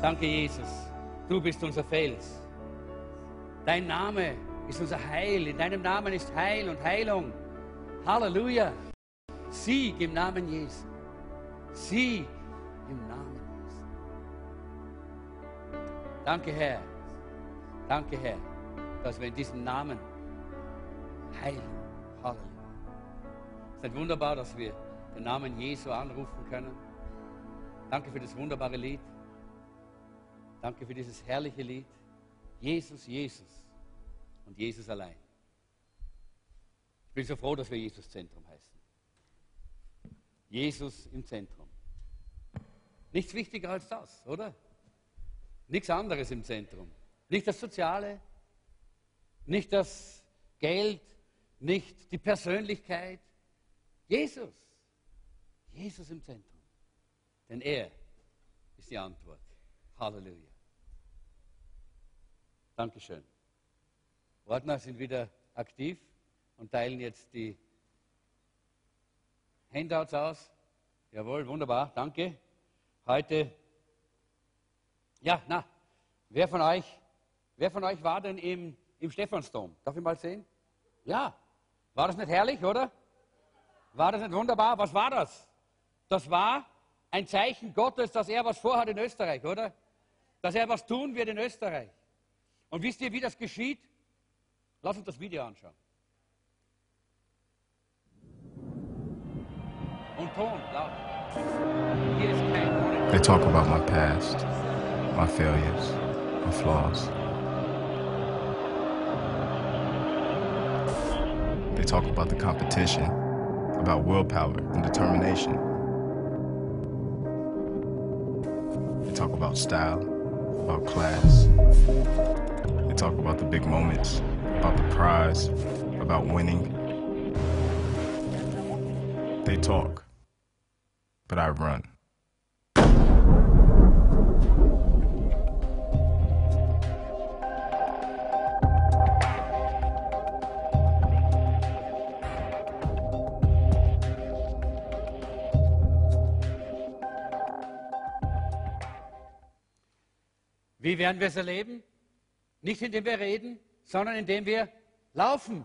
Danke, Jesus. Du bist unser Fels. Dein Name ist unser Heil. In deinem Namen ist Heil und Heilung. Halleluja. Sieg im Namen Jesu. Sieg im Namen Jesu. Danke, Herr. Danke, Herr, dass wir in diesem Namen heilen. Halleluja. Es ist wunderbar, dass wir den Namen Jesu anrufen können. Danke für das wunderbare Lied. Danke für dieses herrliche Lied. Jesus, Jesus und Jesus allein. Ich bin so froh, dass wir Jesus Zentrum heißen. Jesus im Zentrum. Nichts wichtiger als das, oder? Nichts anderes im Zentrum. Nicht das Soziale, nicht das Geld, nicht die Persönlichkeit. Jesus. Jesus im Zentrum. Denn er ist die Antwort. Halleluja. Dankeschön. Ordner sind wieder aktiv und teilen jetzt die Handouts aus. Jawohl, wunderbar, danke. Heute, ja, na, wer von euch, wer von euch war denn im, im Stephansdom? Darf ich mal sehen? Ja, war das nicht herrlich, oder? War das nicht wunderbar? Was war das? Das war ein Zeichen Gottes, dass er was vorhat in Österreich, oder? Dass er was tun wird in Österreich. Und wisst ihr, wie das geschieht? Lass uns das Video anschauen. Und Ton, laut. Hier ist kein They talk about my past, my failures, my flaws. They talk about the competition, about willpower and determination. They talk about style, about class. Talk about the big moments, about the prize, about winning. They talk, but I run. Wie werden wir es erleben? Nicht indem wir reden, sondern indem wir laufen.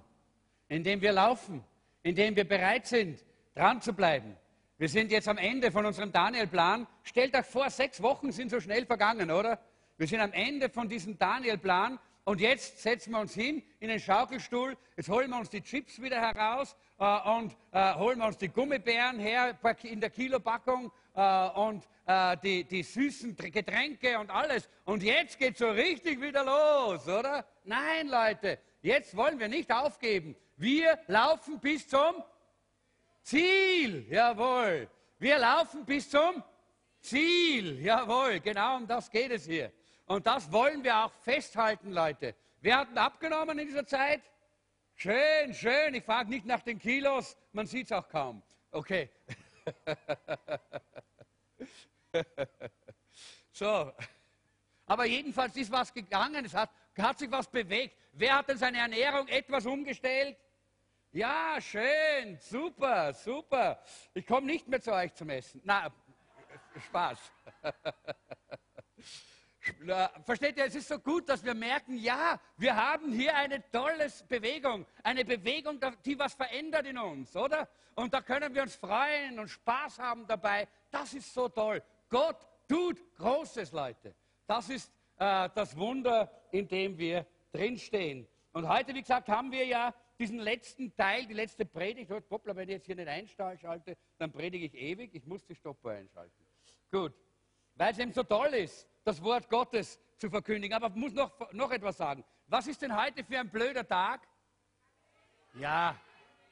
Indem wir laufen. Indem wir bereit sind, dran zu bleiben. Wir sind jetzt am Ende von unserem Daniel-Plan. Stellt euch vor, sechs Wochen sind so schnell vergangen, oder? Wir sind am Ende von diesem Daniel-Plan und jetzt setzen wir uns hin in den Schaukelstuhl. Jetzt holen wir uns die Chips wieder heraus äh, und äh, holen wir uns die Gummibären her in der Kilopackung äh, und äh, die, die süßen Getränke und alles. Und jetzt geht es so richtig wieder los, oder? Nein, Leute, jetzt wollen wir nicht aufgeben. Wir laufen bis zum Ziel, jawohl. Wir laufen bis zum Ziel, jawohl. Genau um das geht es hier. Und das wollen wir auch festhalten, Leute. Wir hatten abgenommen in dieser Zeit. Schön, schön. Ich frage nicht nach den Kilos, man sieht es auch kaum. Okay. so. Aber jedenfalls ist was gegangen, es hat, hat sich was bewegt. Wer hat denn seine Ernährung etwas umgestellt? Ja, schön, super, super. Ich komme nicht mehr zu euch zum Essen. Na, Spaß. Versteht ihr, es ist so gut, dass wir merken, ja, wir haben hier eine tolle Bewegung, eine Bewegung, die was verändert in uns, oder? Und da können wir uns freuen und Spaß haben dabei. Das ist so toll. Gott tut Großes, Leute. Das ist äh, das Wunder, in dem wir drinstehen. Und heute, wie gesagt, haben wir ja diesen letzten Teil, die letzte Predigt. Hoppla, wenn ich jetzt hier nicht einschalte, dann predige ich ewig. Ich muss die Stoppuhr einschalten. Gut. Weil es eben so toll ist, das Wort Gottes zu verkündigen. Aber ich muss noch, noch etwas sagen. Was ist denn heute für ein blöder Tag? Ja,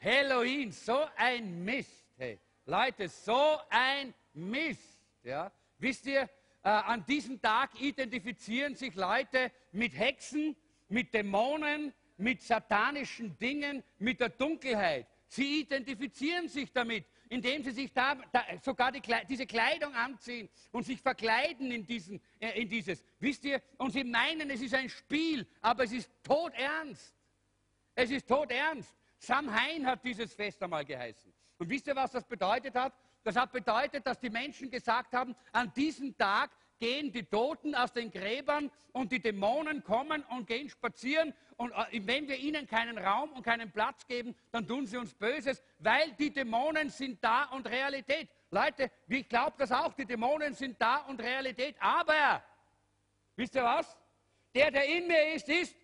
Halloween, so ein Mist. Hey. Leute, so ein Mist. Ja. Wisst ihr, äh, an diesem Tag identifizieren sich Leute mit Hexen, mit Dämonen, mit satanischen Dingen, mit der Dunkelheit. Sie identifizieren sich damit indem sie sich da, da sogar die, diese Kleidung anziehen und sich verkleiden in, diesen, äh, in dieses. Wisst ihr? Und sie meinen, es ist ein Spiel, aber es ist todernst. Es ist todernst. Samhain hat dieses Fest einmal geheißen. Und wisst ihr, was das bedeutet hat? Das hat bedeutet, dass die Menschen gesagt haben, an diesem Tag gehen die Toten aus den Gräbern und die Dämonen kommen und gehen spazieren. Und äh, wenn wir ihnen keinen Raum und keinen Platz geben, dann tun sie uns Böses, weil die Dämonen sind da und Realität. Leute, ich glaube das auch, die Dämonen sind da und Realität. Aber, wisst ihr was? Der, der in mir ist, ist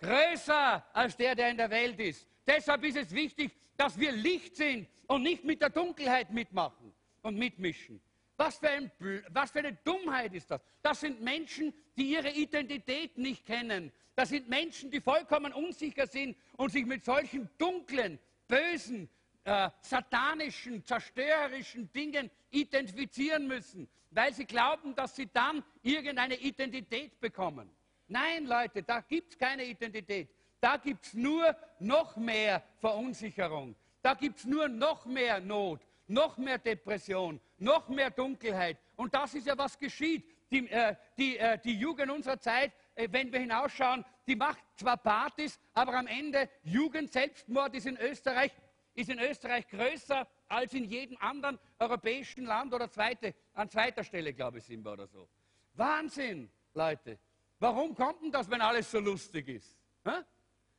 größer als der, der in der Welt ist. Deshalb ist es wichtig, dass wir Licht sind und nicht mit der Dunkelheit mitmachen und mitmischen. Was für, ein, was für, eine Dummheit ist das? Das sind Menschen, die ihre Identität nicht kennen. Das sind Menschen, die vollkommen unsicher sind und sich mit solchen dunklen, bösen, äh, satanischen, zerstörerischen Dingen identifizieren müssen, weil sie glauben, dass sie dann irgendeine Identität bekommen. Nein, Leute, da gibt es keine Identität. Da gibt es nur noch mehr Verunsicherung. Da gibt es nur noch mehr Not, noch mehr Depression, noch mehr Dunkelheit. Und das ist ja, was geschieht. Die, äh, die, äh, die Jugend unserer Zeit, äh, wenn wir hinausschauen, die macht zwar Partys, aber am Ende Jugendselbstmord ist in Österreich, ist in Österreich größer als in jedem anderen europäischen Land oder zweite, an zweiter Stelle, glaube ich, sind wir oder so. Wahnsinn, Leute. Warum kommt denn das, wenn alles so lustig ist? Hä?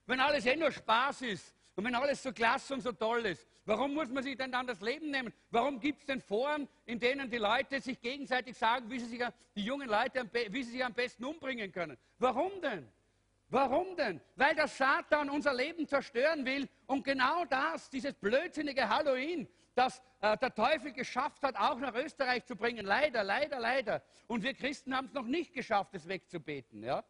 Wenn alles eh nur Spaß ist und wenn alles so klasse und so toll ist, warum muss man sich denn dann das Leben nehmen? Warum gibt es denn Foren, in denen die Leute sich gegenseitig sagen, wie sie sich, die jungen Leute, wie sie sich am besten umbringen können? Warum denn? Warum denn? Weil der Satan unser Leben zerstören will und genau das, dieses blödsinnige Halloween, das äh, der Teufel geschafft hat, auch nach Österreich zu bringen. Leider, leider, leider. Und wir Christen haben es noch nicht geschafft, es wegzubeten. Ja?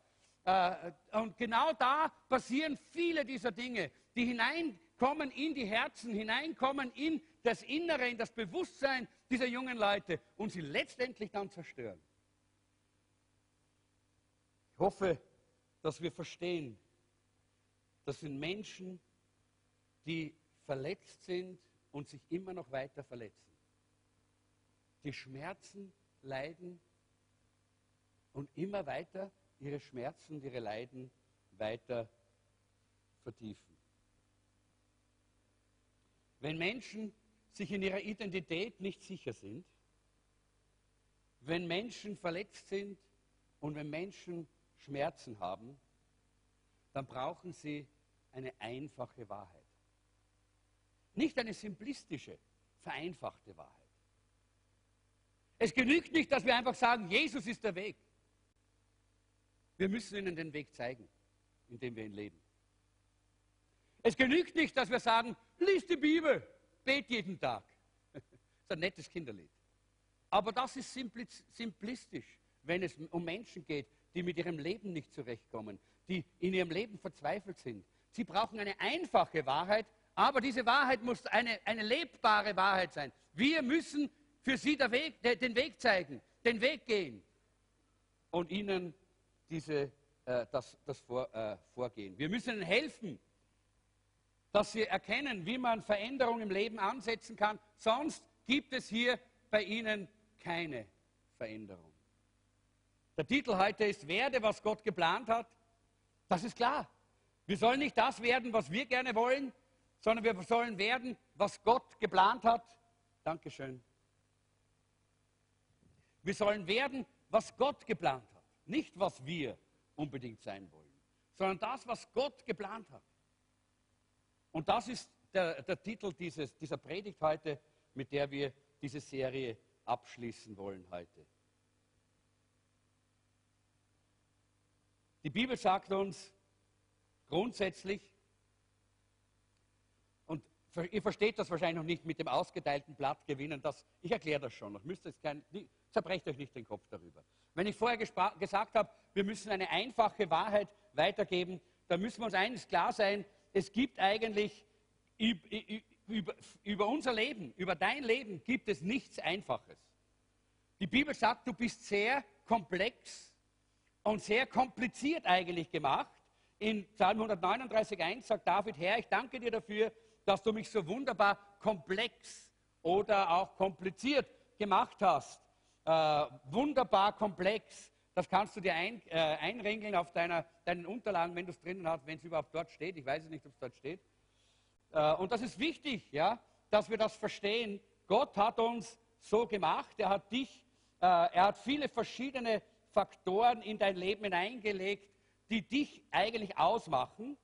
Äh, und genau da passieren viele dieser Dinge, die hineinkommen in die Herzen, hineinkommen in das Innere, in das Bewusstsein dieser jungen Leute und sie letztendlich dann zerstören. Ich hoffe, dass wir verstehen, das sind Menschen, die verletzt sind und sich immer noch weiter verletzen. Die Schmerzen leiden und immer weiter ihre Schmerzen, ihre Leiden weiter vertiefen. Wenn Menschen sich in ihrer Identität nicht sicher sind, wenn Menschen verletzt sind und wenn Menschen Schmerzen haben, dann brauchen sie eine einfache Wahrheit. Nicht eine simplistische, vereinfachte Wahrheit. Es genügt nicht, dass wir einfach sagen, Jesus ist der Weg. Wir müssen ihnen den Weg zeigen, in dem wir ihn leben. Es genügt nicht, dass wir sagen, lies die Bibel, bet jeden Tag. Das ist ein nettes Kinderlied. Aber das ist simplistisch, wenn es um Menschen geht, die mit ihrem Leben nicht zurechtkommen, die in ihrem Leben verzweifelt sind. Sie brauchen eine einfache Wahrheit, aber diese Wahrheit muss eine, eine lebbare Wahrheit sein. Wir müssen für sie Weg, den Weg zeigen, den Weg gehen und ihnen diese, äh, das, das vor, äh, Vorgehen. Wir müssen ihnen helfen, dass sie erkennen, wie man Veränderung im Leben ansetzen kann. Sonst gibt es hier bei ihnen keine Veränderung. Der Titel heute ist Werde, was Gott geplant hat. Das ist klar. Wir sollen nicht das werden, was wir gerne wollen, sondern wir sollen werden, was Gott geplant hat. Dankeschön. Wir sollen werden, was Gott geplant hat. Nicht, was wir unbedingt sein wollen, sondern das, was Gott geplant hat. Und das ist der, der Titel dieses, dieser Predigt heute, mit der wir diese Serie abschließen wollen heute. Die Bibel sagt uns grundsätzlich, ihr versteht das wahrscheinlich noch nicht mit dem ausgeteilten Blatt gewinnen. Das, ich erkläre das schon noch. Müsst kein, zerbrecht euch nicht den Kopf darüber. Wenn ich vorher gesagt habe, wir müssen eine einfache Wahrheit weitergeben, dann müssen wir uns eines klar sein, es gibt eigentlich über, über unser Leben, über dein Leben gibt es nichts Einfaches. Die Bibel sagt, du bist sehr komplex und sehr kompliziert eigentlich gemacht. In Psalm 139,1 sagt David, Herr, ich danke dir dafür, dass du mich so wunderbar komplex oder auch kompliziert gemacht hast. Äh, wunderbar komplex. Das kannst du dir ein, äh, einrengeln auf deiner, deinen Unterlagen, wenn du es drinnen hast, wenn es überhaupt dort steht. Ich weiß nicht, ob es dort steht. Äh, und das ist wichtig, ja, dass wir das verstehen. Gott hat uns so gemacht. Er hat dich Äh, er hat viele verschiedene Faktoren in dein Leben hineingelegt, die dich eigentlich ausmachen,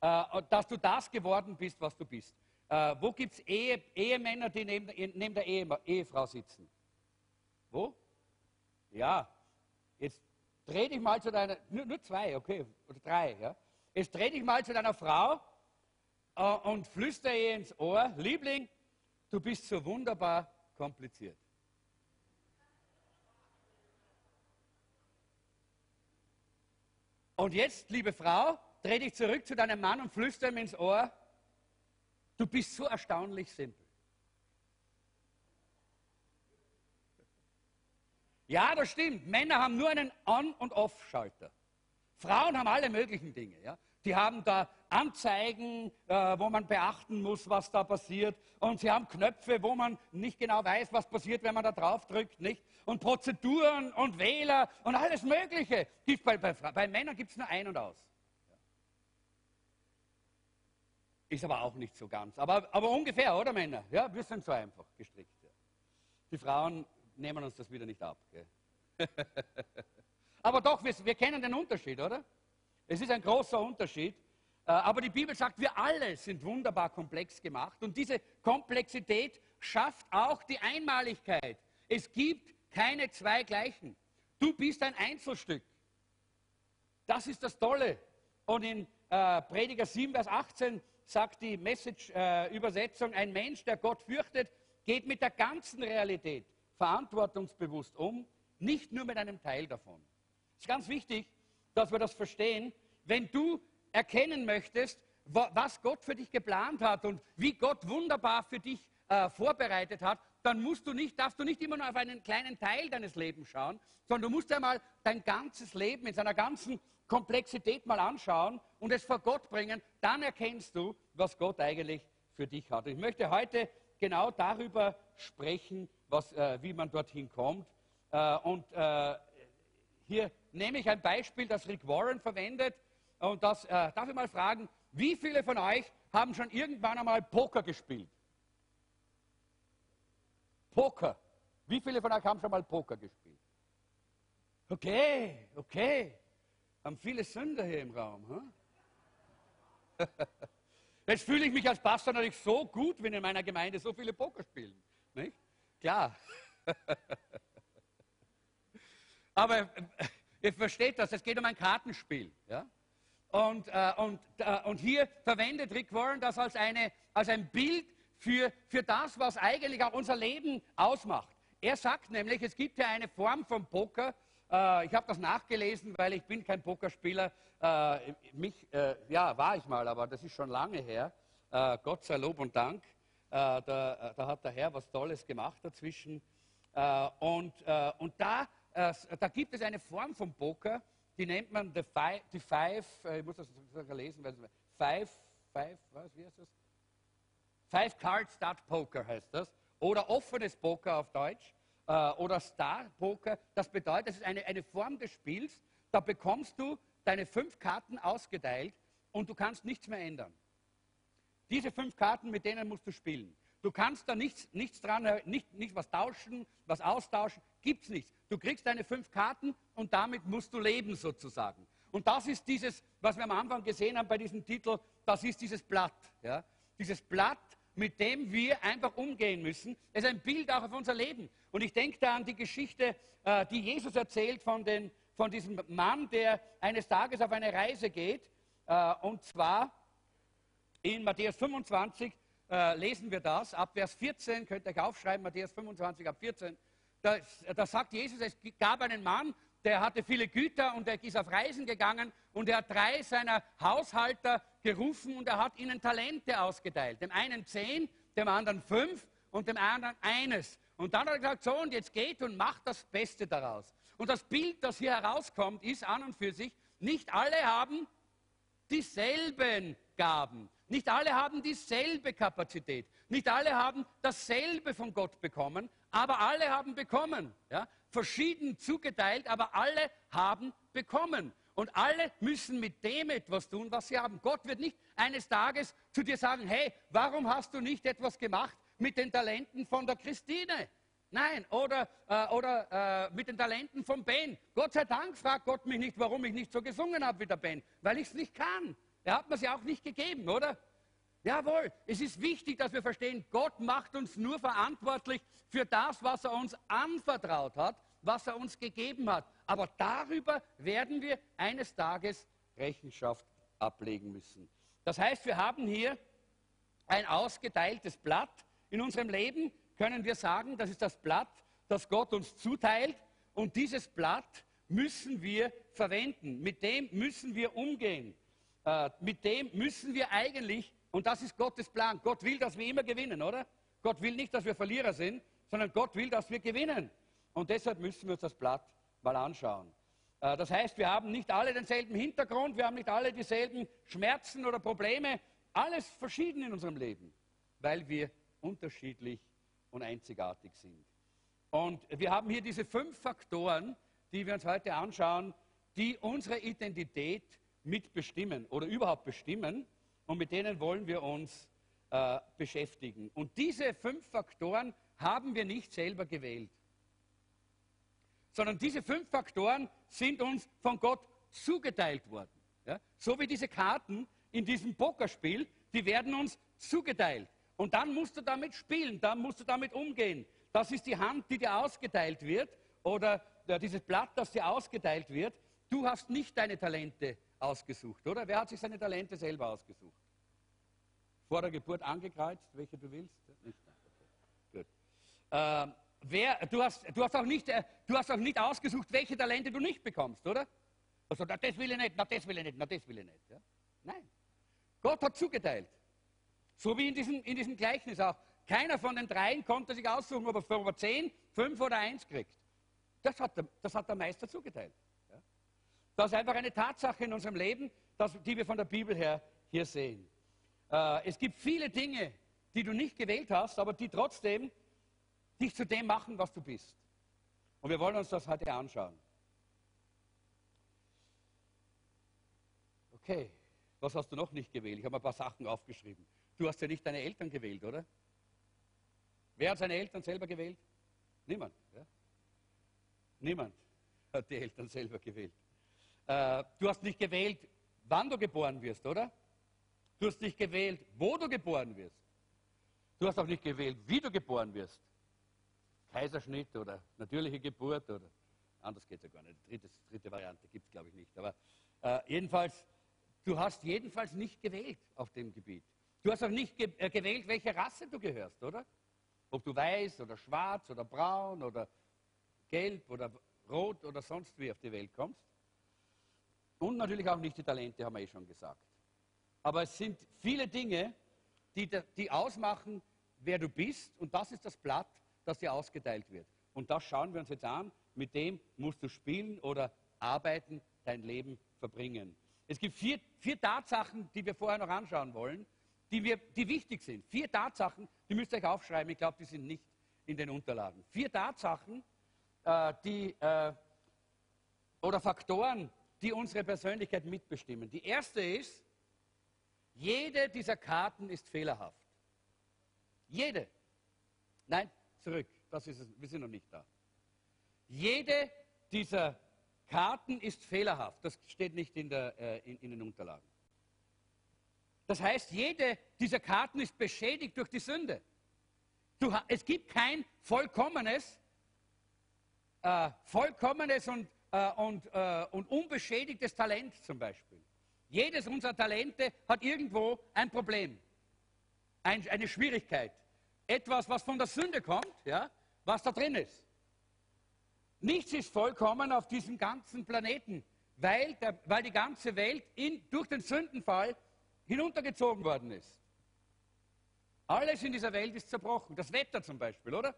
äh, dass du das geworden bist, was du bist. Äh, wo gibt es Ehe, Ehemänner, die neben, neben der Ehe, Ehefrau sitzen? Wo? Ja, jetzt dreh dich mal zu deiner, nur, nur zwei, okay, oder drei, ja. Jetzt dreh dich mal zu deiner Frau äh, und flüster ihr ins Ohr, Liebling, du bist so wunderbar kompliziert. Und jetzt, liebe Frau, dreh dich zurück zu deinem Mann und flüster ihm ins Ohr, du bist so erstaunlich simpel. Ja, das stimmt. Männer haben nur einen On- und Off-Schalter. Frauen haben alle möglichen Dinge. Ja? Die haben da Anzeigen, äh, wo man beachten muss, was da passiert. Und sie haben Knöpfe, wo man nicht genau weiß, was passiert, wenn man da drauf drückt. Nicht? Und Prozeduren und Wähler und alles Mögliche. Bei, bei, bei Männern gibt es nur ein und aus. Ist aber auch nicht so ganz. Aber, aber ungefähr, oder Männer? Ja, wir sind so einfach gestrickt. Ja. Die Frauen nehmen uns das wieder nicht ab. Aber doch, wir, wir kennen den Unterschied, oder? Es ist ein großer Unterschied. Äh, aber die Bibel sagt, wir alle sind wunderbar komplex gemacht. Und diese Komplexität schafft auch die Einmaligkeit. Es gibt keine zwei gleichen. Du bist ein Einzelstück. Das ist das Tolle. Und in äh, Prediger 7, Vers 18 sagt die Message-Übersetzung, äh, ein Mensch, der Gott fürchtet, geht mit der ganzen Realität verantwortungsbewusst um, nicht nur mit einem Teil davon. Es ist ganz wichtig, dass wir das verstehen. Wenn du erkennen möchtest, was Gott für dich geplant hat und wie Gott wunderbar für dich äh, vorbereitet hat, dann musst du nicht, darfst du nicht immer nur auf einen kleinen Teil deines Lebens schauen, sondern du musst einmal dein ganzes Leben in seiner ganzen Komplexität mal anschauen und es vor Gott bringen. Dann erkennst du, was Gott eigentlich für dich hat. Ich möchte heute genau darüber sprechen, was, äh, wie man dorthin kommt. Äh, und äh, hier nehme ich ein Beispiel, das Rick Warren verwendet. Und das äh, darf ich mal fragen, wie viele von euch haben schon irgendwann einmal Poker gespielt? Poker. Wie viele von euch haben schon mal Poker gespielt? Okay, okay. Haben viele Sünder hier im Raum. Hm? Jetzt fühle ich mich als Pastor natürlich so gut, wenn in meiner Gemeinde so viele Poker spielen. Nicht? Klar. Aber äh, ihr versteht das, es geht um ein Kartenspiel. Ja? Und, äh, und, äh, und hier verwendet Rick Warren das als, eine, als ein Bild für, für das, was eigentlich auch unser Leben ausmacht. Er sagt nämlich, es gibt ja eine Form von Poker, äh, ich habe das nachgelesen, weil ich bin kein Pokerspieler. Äh, mich, äh, ja, war ich mal, aber das ist schon lange her. Äh, Gott sei Lob und Dank. Da, da, hat der Herr was Tolles gemacht dazwischen. Äh, und, äh, und da, äh, da gibt es eine Form von Poker, die nennt man the five, die Five, ich muss das sogar lesen, weil Five, Five, was, wie heißt das? Five Card Start Poker heißt das. Oder offenes Poker auf Deutsch. Oder Star Poker. Das bedeutet, es ist eine, eine Form des Spiels, da bekommst du deine fünf Karten ausgeteilt und du kannst nichts mehr ändern. Diese fünf Karten, mit denen musst du spielen. Du kannst da nichts, nichts dran, äh, nicht, nicht was tauschen, was austauschen, gibt es nichts. Du kriegst deine fünf Karten und damit musst du leben sozusagen. Und das ist dieses, was wir am Anfang gesehen haben bei diesem Titel, das ist dieses Blatt. Ja? Dieses Blatt, mit dem wir einfach umgehen müssen. Es ist ein Bild auch auf unser Leben. Und ich denke da an die Geschichte, äh, die Jesus erzählt von, den, von diesem Mann, der eines Tages auf eine Reise geht. Äh, und zwar in Matthäus 25, äh, lesen wir das, ab Vers 14, könnt ihr euch aufschreiben, Matthäus 25, ab 14, da, da sagt Jesus, es gab einen Mann, der hatte viele Güter und er ist auf Reisen gegangen und er hat drei seiner Haushalter gerufen und er hat ihnen Talente ausgeteilt. Dem einen zehn, dem anderen fünf und dem anderen eines. Und dann hat er gesagt, so und jetzt geht und macht das Beste daraus. Und das Bild, das hier herauskommt, ist an und für sich, nicht alle haben dieselben Gaben. Nicht alle haben dieselbe Kapazität. Nicht alle haben dasselbe von Gott bekommen, aber alle haben bekommen. Ja? Verschieden zugeteilt, aber alle haben bekommen. Und alle müssen mit dem etwas tun, was sie haben. Gott wird nicht eines Tages zu dir sagen, hey, warum hast du nicht etwas gemacht mit den Talenten von der Christine? Nein, oder, äh, oder äh, mit den Talenten von Ben. Gott sei Dank fragt Gott mich nicht, warum ich nicht so gesungen habe wie der Ben, weil ich es nicht kann. Er hat mir ja auch nicht gegeben, oder? Jawohl, es ist wichtig, dass wir verstehen, Gott macht uns nur verantwortlich für das, was er uns anvertraut hat, was er uns gegeben hat. Aber darüber werden wir eines Tages Rechenschaft ablegen müssen. Das heißt, wir haben hier ein ausgeteiltes Blatt. In unserem Leben können wir sagen, das ist das Blatt, das Gott uns zuteilt. Und dieses Blatt müssen wir verwenden. Mit dem müssen wir umgehen. Äh, mit dem müssen wir eigentlich und das ist Gottes Plan. Gott will, dass wir immer gewinnen, oder? Gott will nicht, dass wir Verlierer sind, sondern Gott will, dass wir gewinnen. Und deshalb müssen wir uns das Blatt mal anschauen. Äh, das heißt, wir haben nicht alle denselben Hintergrund, wir haben nicht alle dieselben Schmerzen oder Probleme, alles verschieden in unserem Leben, weil wir unterschiedlich und einzigartig sind. Und wir haben hier diese fünf Faktoren, die wir uns heute anschauen, die unsere Identität mitbestimmen oder überhaupt bestimmen und mit denen wollen wir uns äh, beschäftigen. Und diese fünf Faktoren haben wir nicht selber gewählt, sondern diese fünf Faktoren sind uns von Gott zugeteilt worden. Ja? So wie diese Karten in diesem Pokerspiel, die werden uns zugeteilt. Und dann musst du damit spielen, dann musst du damit umgehen. Das ist die Hand, die dir ausgeteilt wird, oder ja, dieses Blatt, das dir ausgeteilt wird. Du hast nicht deine Talente ausgesucht, oder? Wer hat sich seine Talente selber ausgesucht? vor der Geburt angekreuzt, welche du willst? Nicht? Gut. Äh, wer, du, hast, du, hast auch nicht, äh, du hast auch nicht ausgesucht, welche Talente du nicht bekommst, oder? Also, na, das will ich nicht, na, das will ich nicht, na, das will ich nicht. Ja? Nein. Gott hat zugeteilt. So wie in diesem, in diesem Gleichnis auch. Keiner von den dreien konnte sich aussuchen, ob er für 10, 5 oder 1 kriegt. Das hat der, das hat der Meister zugeteilt. Das ist einfach eine Tatsache in unserem Leben, das, die wir von der Bibel her hier sehen. Äh, es gibt viele Dinge, die du nicht gewählt hast, aber die trotzdem dich zu dem machen, was du bist. Und wir wollen uns das heute anschauen. Okay, was hast du noch nicht gewählt? Ich habe ein paar Sachen aufgeschrieben. Du hast ja nicht deine Eltern gewählt, oder? Wer hat seine Eltern selber gewählt? Niemand. Ja? Niemand hat die Eltern selber gewählt. Äh, du hast nicht gewählt, wann du geboren wirst, oder? Du hast nicht gewählt, wo du geboren wirst. Du hast auch nicht gewählt, wie du geboren wirst. Kaiserschnitt oder natürliche Geburt oder anders geht es ja gar nicht. Dritte, dritte Variante gibt es, glaube ich, nicht. Aber äh, jedenfalls, du hast jedenfalls nicht gewählt auf dem Gebiet. Du hast auch nicht ge äh, gewählt, welche Rasse du gehörst, oder? Ob du weiß oder schwarz oder braun oder gelb oder rot oder sonst wie auf die Welt kommst. Und natürlich auch nicht die Talente, haben wir eh schon gesagt. Aber es sind viele Dinge, die, die ausmachen, wer du bist. Und das ist das Blatt, das dir ausgeteilt wird. Und das schauen wir uns jetzt an. Mit dem musst du spielen oder arbeiten, dein Leben verbringen. Es gibt vier, vier Tatsachen, die wir vorher noch anschauen wollen, die, wir, die wichtig sind. Vier Tatsachen, die müsst ihr euch aufschreiben. Ich glaube, die sind nicht in den Unterlagen. Vier Tatsachen, äh, die, äh, oder Faktoren, die unsere Persönlichkeit mitbestimmen. Die erste ist, jede dieser Karten ist fehlerhaft. Jede. Nein, zurück. Das ist es. Wir sind noch nicht da. Jede dieser Karten ist fehlerhaft. Das steht nicht in, der, äh, in, in den Unterlagen. Das heißt, jede dieser Karten ist beschädigt durch die Sünde. Du, es gibt kein vollkommenes, äh, vollkommenes und, äh, und, äh, und unbeschädigtes Talent zum Beispiel. Jedes unserer Talente hat irgendwo ein Problem, ein, eine Schwierigkeit, etwas, was von der Sünde kommt, ja, was da drin ist. Nichts ist vollkommen auf diesem ganzen Planeten, weil, der, weil die ganze Welt in, durch den Sündenfall hinuntergezogen worden ist. Alles in dieser Welt ist zerbrochen. Das Wetter zum Beispiel, oder?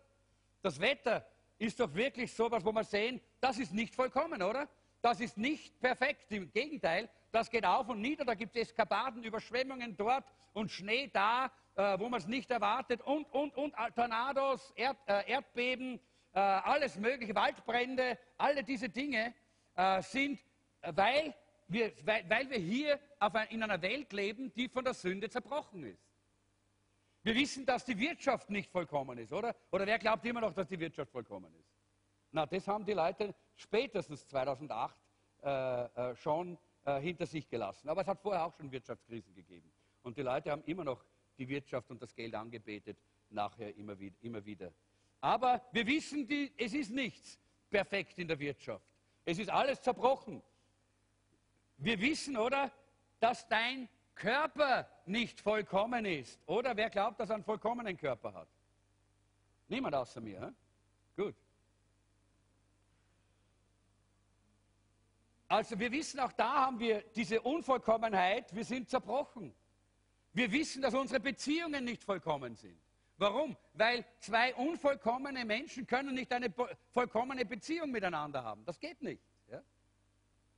Das Wetter ist doch wirklich so was, wo wir sehen, das ist nicht vollkommen, oder? Das ist nicht perfekt. Im Gegenteil, das geht auf und nieder, da gibt es Eskapaden, Überschwemmungen dort und Schnee da, äh, wo man es nicht erwartet und, und, und äh, Tornados, Erd, äh, Erdbeben, äh, alles mögliche, Waldbrände, alle diese Dinge äh, sind, äh, weil wir, weil, weil wir hier ein, in einer Welt leben, die von der Sünde zerbrochen ist. Wir wissen, dass die Wirtschaft nicht vollkommen ist, oder? Oder wer glaubt immer noch, dass die Wirtschaft vollkommen ist? Na, das haben die Leute spätestens 2008 äh, äh, schon äh, hinter sich gelassen. Aber es hat vorher auch schon Wirtschaftskrisen gegeben. Und die Leute haben immer noch die Wirtschaft und das Geld angebetet, nachher immer wieder. Immer wieder. Aber wir wissen, die, es ist nichts perfekt in der Wirtschaft. Es ist alles zerbrochen. Wir wissen, oder, dass dein Körper nicht vollkommen ist. Oder wer glaubt, dass er einen vollkommenen Körper hat? Niemand außer mir. He? Gut. Also wir wissen, auch da haben wir diese Unvollkommenheit, wir sind zerbrochen. Wir wissen, dass unsere Beziehungen nicht vollkommen sind. Warum? Weil zwei unvollkommene Menschen können nicht eine vollkommene Beziehung miteinander haben. Das geht nicht.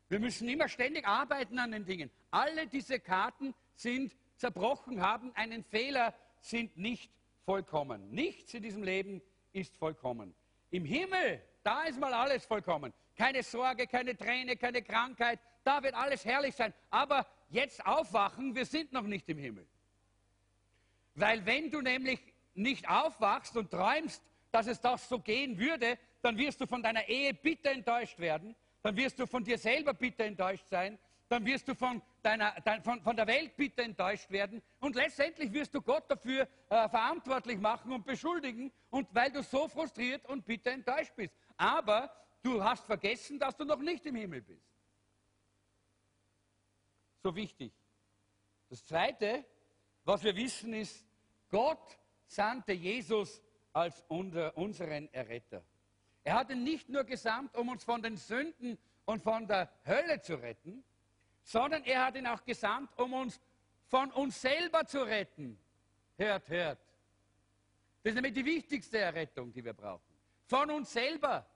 Wir müssen immer ständig arbeiten an den Dingen. Alle diese Karten sind zerbrochen, haben einen Fehler, sind nicht vollkommen. Nichts in diesem Leben ist vollkommen. Im Himmel, da ist mal alles vollkommen. Keine Sorge, keine Träne, keine Krankheit. Da wird alles herrlich sein. Aber jetzt aufwachen, wir sind noch nicht im Himmel. Weil wenn du nämlich nicht aufwachst und träumst, dass es das so gehen würde, dann wirst du von deiner Ehe bitter enttäuscht werden dann wirst du von dir selber bitter enttäuscht sein, dann wirst du von, deiner, dein, von, von der Welt bitter enttäuscht werden und letztendlich wirst du Gott dafür äh, verantwortlich machen und beschuldigen und weil du so frustriert und bitter enttäuscht bist. Aber du hast vergessen, dass du noch nicht im Himmel bist. So wichtig. Das Zweite, was wir wissen, ist, Gott sandte Jesus als unser, unseren Erretter. Er hat ihn nicht nur gesandt, um uns von den Sünden und von der Hölle zu retten, sondern er hat ihn auch gesandt, um uns von uns selber zu retten. Hört, hört. Das ist nämlich die wichtigste Errettung, die wir brauchen. Von uns selber,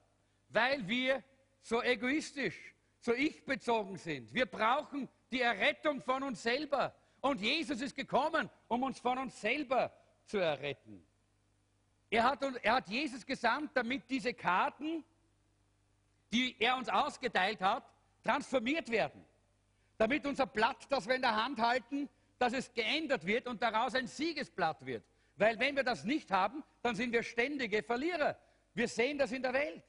weil wir so egoistisch, so ich-bezogen sind. Wir brauchen die Errettung von uns selber. Und Jesus ist gekommen, um uns von uns selber zu erretten. Er hat, er hat Jesus gesandt, damit diese Karten, die er uns ausgeteilt hat, transformiert werden. Damit unser Blatt, das wir in der Hand halten, dass es geändert wird und daraus ein Siegesblatt wird. Weil wenn wir das nicht haben, dann sind wir ständige Verlierer. Wir sehen das in der Welt.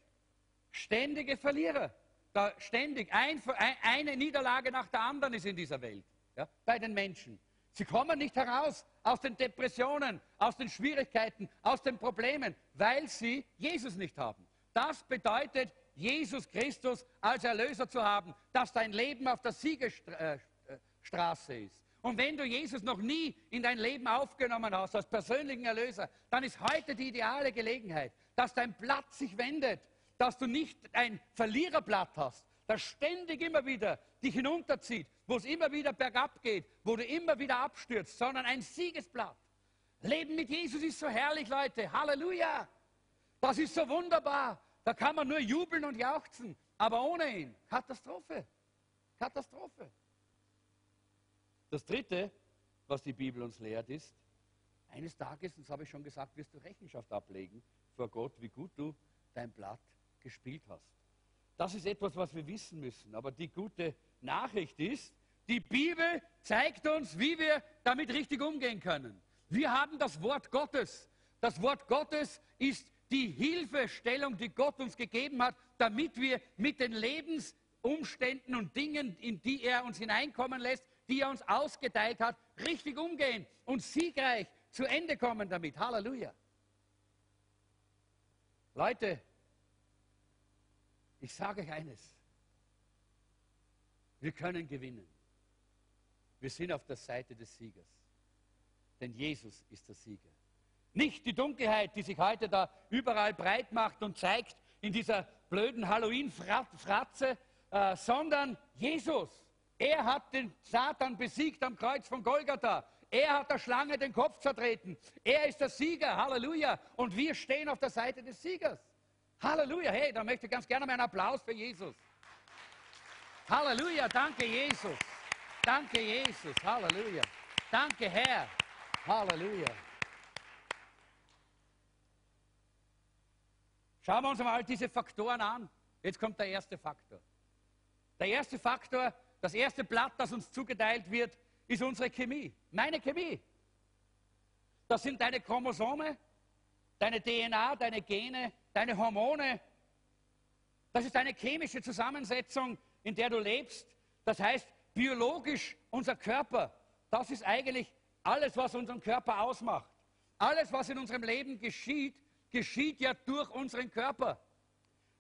Ständige Verlierer. Da ständig ein, eine Niederlage nach der anderen ist in dieser Welt. Ja, bei den Menschen. Sie kommen nicht heraus aus den Depressionen, aus den Schwierigkeiten, aus den Problemen, weil sie Jesus nicht haben. Das bedeutet, Jesus Christus als Erlöser zu haben, dass dein Leben auf der Siegesstraße ist. Und wenn du Jesus noch nie in dein Leben aufgenommen hast als persönlichen Erlöser, dann ist heute die ideale Gelegenheit, dass dein Blatt sich wendet, dass du nicht ein Verliererblatt hast, das ständig immer wieder dich hinunterzieht, wo es immer wieder bergab geht, wo du immer wieder abstürzt, sondern ein Siegesblatt. Leben mit Jesus ist so herrlich, Leute. Halleluja. Das ist so wunderbar. Da kann man nur jubeln und jauchzen. Aber ohne ihn, Katastrophe. Katastrophe. Das Dritte, was die Bibel uns lehrt, ist, eines Tages, das habe ich schon gesagt, wirst du Rechenschaft ablegen vor Gott, wie gut du dein Blatt gespielt hast. Das ist etwas, was wir wissen müssen. Aber die gute Nachricht ist, die Bibel zeigt uns, wie wir damit richtig umgehen können. Wir haben das Wort Gottes. Das Wort Gottes ist die Hilfestellung, die Gott uns gegeben hat, damit wir mit den Lebensumständen und Dingen, in die er uns hineinkommen lässt, die er uns ausgeteilt hat, richtig umgehen und siegreich zu Ende kommen damit. Halleluja. Leute, ich sage euch eines. Wir können gewinnen. Wir sind auf der Seite des Siegers. Denn Jesus ist der Sieger. Nicht die Dunkelheit, die sich heute da überall breit macht und zeigt in dieser blöden Halloween-Fratze, äh, sondern Jesus. Er hat den Satan besiegt am Kreuz von Golgatha. Er hat der Schlange den Kopf zertreten. Er ist der Sieger. Halleluja. Und wir stehen auf der Seite des Siegers. Halleluja. Hey, da möchte ich ganz gerne mal einen Applaus für Jesus. Halleluja. Danke, Jesus. Danke, Jesus. Halleluja. Danke, Herr. Halleluja. Schauen wir uns mal diese Faktoren an. Jetzt kommt der erste Faktor. Der erste Faktor, das erste Blatt, das uns zugeteilt wird, ist unsere Chemie. Meine Chemie. Das sind deine Chromosome, deine DNA, deine Gene, deine Hormone. Das ist eine chemische Zusammensetzung, in der du lebst. Das heißt, biologisch unser Körper, das ist eigentlich alles, was unseren Körper ausmacht. Alles, was in unserem Leben geschieht, geschieht ja durch unseren Körper.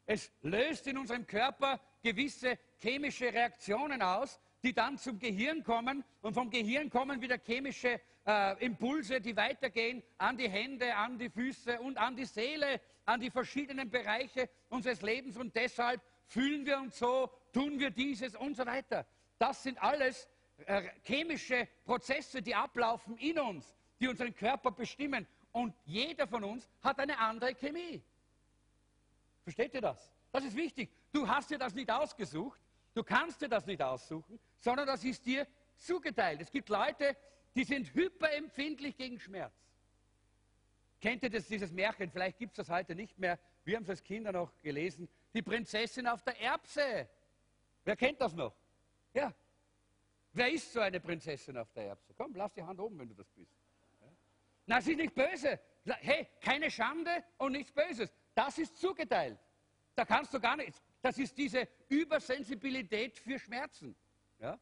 Es löst in unserem Körper gewisse chemische Reaktionen aus, die dann zum Gehirn kommen und vom Gehirn kommen wieder chemische äh, Impulse, die weitergehen an die Hände, an die Füße und an die Seele, an die verschiedenen Bereiche unseres Lebens und deshalb fühlen wir uns so, tun wir dieses und so weiter. Das sind alles äh, chemische Prozesse, die ablaufen in uns, die unseren Körper bestimmen und jeder von uns hat eine andere Chemie. Versteht ihr das? Das ist wichtig. Du hast dir das nicht ausgesucht, du kannst dir das nicht aussuchen, sondern das ist dir zugeteilt. Es gibt Leute, die sind hyperempfindlich gegen Schmerz. Kennt ihr das, dieses Märchen? Vielleicht gibt es das heute nicht mehr. Wir haben es als Kinder noch gelesen. Die Prinzessin auf der Erbse. Wer kennt das noch? Ja. Wer ist so eine Prinzessin auf der Erbse? Komm, lass die Hand oben, wenn du das bist. Ja. Na, sie ist nicht böse. Hey, keine Schande und nichts Böses. Das ist zugeteilt. Da kannst du gar nichts. Das ist diese Übersensibilität für Schmerzen. Ja?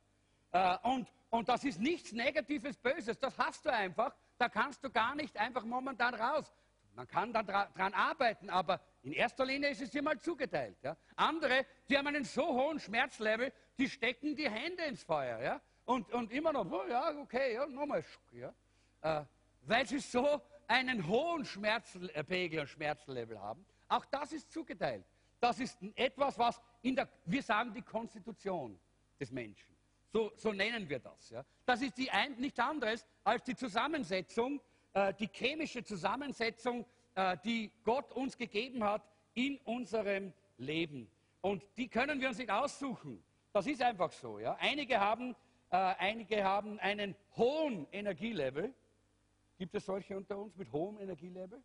Äh, und, und das ist nichts Negatives, Böses. Das hast du einfach. Da kannst du gar nicht einfach momentan raus. Man kann da dran arbeiten, aber in erster Linie ist es dir mal zugeteilt. Ja? Andere, die haben einen so hohen Schmerzlevel, die stecken die Hände ins Feuer. Ja? Und, und immer noch, oh, ja, okay, ja, nochmal. Ja? Äh, weil sie so einen hohen Schmerzpegel und Schmerzlevel haben. Auch das ist zugeteilt. Das ist etwas, was in der, wir sagen, die Konstitution des Menschen. So, so nennen wir das. Ja. Das ist die ein, nichts anderes als die Zusammensetzung, äh, die chemische Zusammensetzung, äh, die Gott uns gegeben hat in unserem Leben. Und die können wir uns nicht aussuchen. Das ist einfach so. Ja. Einige, haben, äh, einige haben einen hohen Energielevel. Gibt es solche unter uns mit hohem Energielevel?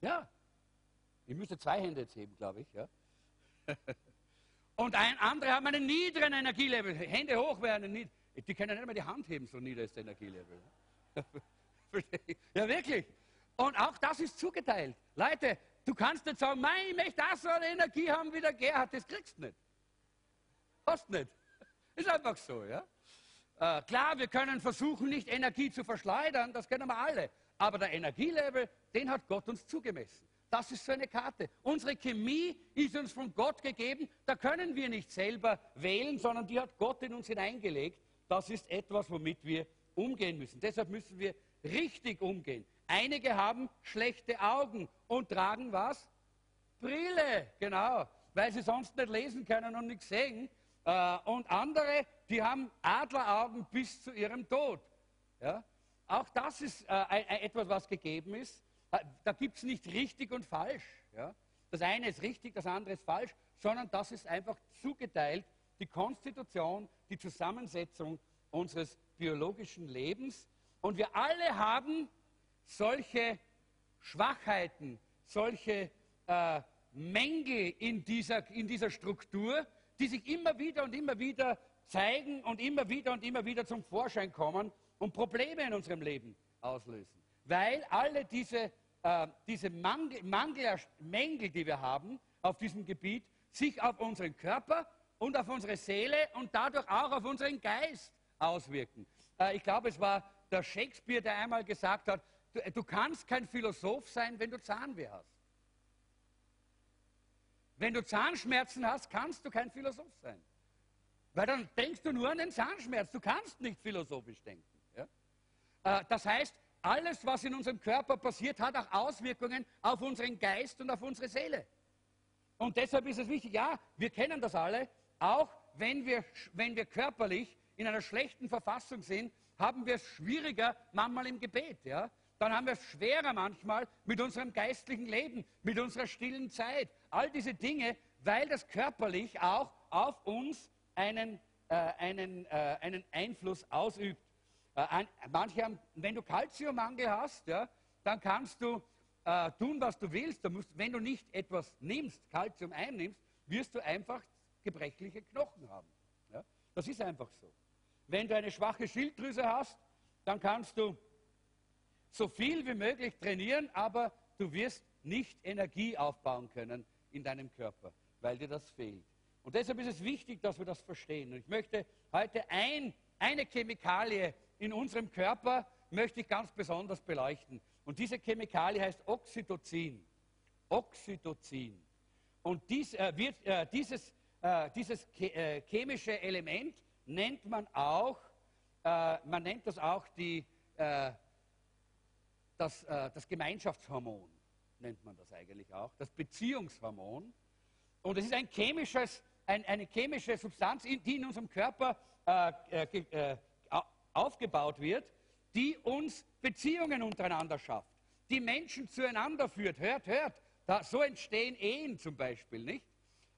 Ja, ich müsste zwei Hände jetzt heben, glaube ich. Ja. Und ein andere haben einen niedrigen Energielevel. Hände hoch werden. Die können nicht mehr die Hand heben, so nieder ist der Energielevel. ja, wirklich. Und auch das ist zugeteilt. Leute, du kannst nicht sagen, mein, ich möchte auch so eine Energie haben wie der Gerhard. Das kriegst du nicht. Hast nicht. Ist einfach so, ja. Äh, klar, wir können versuchen, nicht Energie zu verschleudern, das können wir alle. Aber der Energielevel, den hat Gott uns zugemessen. Das ist so eine Karte. Unsere Chemie ist uns von Gott gegeben. Da können wir nicht selber wählen, sondern die hat Gott in uns hineingelegt. Das ist etwas, womit wir umgehen müssen. Deshalb müssen wir richtig umgehen. Einige haben schlechte Augen und tragen was? Brille, genau, weil sie sonst nicht lesen können und nichts sehen. Äh, und andere, die haben Adleraugen bis zu ihrem Tod. Ja? Auch das ist äh, etwas, was gegeben ist. Da gibt es nicht richtig und falsch. Ja? Das eine ist richtig, das andere ist falsch, sondern das ist einfach zugeteilt, die Konstitution, die Zusammensetzung unseres biologischen Lebens. Und wir alle haben solche Schwachheiten, solche äh, Mängel in dieser, in dieser Struktur, die sich immer wieder und immer wieder zeigen und immer wieder und immer wieder zum Vorschein kommen und Probleme in unserem Leben auslösen. Weil alle diese äh, diese Mangel, Mangel, Mängel, die wir haben auf diesem Gebiet, sich auf unseren Körper und auf unsere Seele und dadurch auch auf unseren Geist auswirken. Äh, ich glaube, es war der Shakespeare, der einmal gesagt hat, du, äh, du kannst kein Philosoph sein, wenn du Zahnweh hast. Wenn du Zahnschmerzen hast, kannst du kein Philosoph sein. Weil dann denkst du nur an den Zahnschmerz. Du kannst nicht philosophisch denken. Ja? Äh, das heißt, alles, was in unserem Körper passiert, hat auch Auswirkungen auf unseren Geist und auf unsere Seele. Und deshalb ist es wichtig, ja, wir kennen das alle, auch wenn wir, wenn wir körperlich in einer schlechten Verfassung sind, haben wir es schwieriger manchmal im Gebet. Ja? Dann haben wir es schwerer manchmal mit unserem geistlichen Leben, mit unserer stillen Zeit. All diese Dinge, weil das körperlich auch auf uns einen, äh, einen, äh, einen Einfluss ausübt. Äh, manche haben, wenn du Kalziummangel hast, ja, dann kannst du äh, tun, was du willst. Musst, wenn du nicht etwas nimmst, Kalzium einnimmst, wirst du einfach gebrechliche Knochen haben. Ja? Das ist einfach so. Wenn du eine schwache Schilddrüse hast, dann kannst du so viel wie möglich trainieren, aber du wirst nicht Energie aufbauen können in deinem Körper, weil dir das fehlt. Und deshalb ist es wichtig, dass wir das verstehen. Und ich möchte heute ein, eine Chemikalie in unserem Körper möchte ich ganz besonders beleuchten. Und diese Chemikalie heißt Oxytocin. Oxytocin. Und dies, äh, wird, äh, dieses, äh, dieses äh, chemische Element nennt man auch, äh, man nennt das auch die, äh, das, das Gemeinschaftshormon, nennt man das eigentlich auch, das Beziehungshormon. Und es ist ein chemisches, ein, eine chemische Substanz, die in unserem Körper aufgebaut wird, die uns Beziehungen untereinander schafft, die Menschen zueinander führt. Hört, hört, da, so entstehen Ehen zum Beispiel, nicht?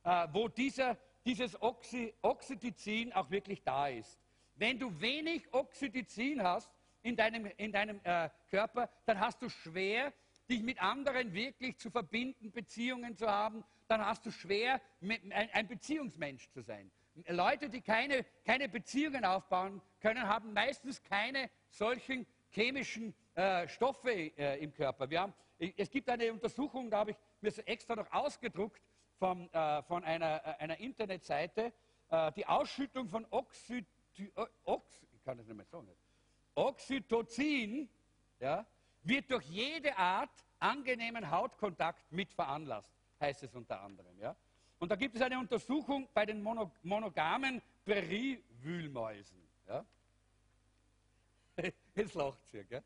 Äh, wo dieser, dieses Oxy, Oxytocin auch wirklich da ist. Wenn du wenig Oxytocin hast in deinem, in deinem äh, Körper, dann hast du schwer, dich mit anderen wirklich zu verbinden, Beziehungen zu haben, dann hast du schwer, ein, Beziehungsmensch zu sein. Leute, die keine, keine Beziehungen aufbauen können, haben meistens keine solchen chemischen äh, Stoffe äh, im Körper. Wir haben, es gibt eine Untersuchung, da habe ich mir extra noch ausgedruckt vom, äh, von einer, äh, einer Internetseite, äh, die Ausschüttung von Oxy, Ox, ich kann das nicht mehr sagen, Oxytocin ja, wird durch jede Art angenehmen Hautkontakt mit veranlasst, heißt es unter anderem. Ja. Und da gibt es eine Untersuchung bei den mono, monogamen Präriewühlmäusen. Ja. Jetzt lacht ihr, gell?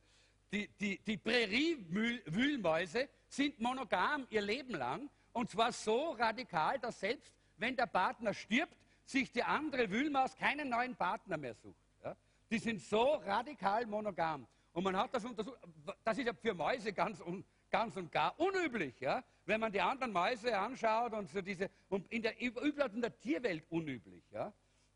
Die, die, die Präriewühlmäuse sind monogam ihr Leben lang und zwar so radikal, dass selbst wenn der Partner stirbt, sich die andere Wühlmaus keinen neuen Partner mehr sucht. Die sind so radikal monogam. Und man hat das untersucht, das ist ja für Mäuse ganz, un, ganz und gar unüblich, ja? wenn man die anderen Mäuse anschaut und so diese, und in der, überhaupt in der Tierwelt unüblich. Ja?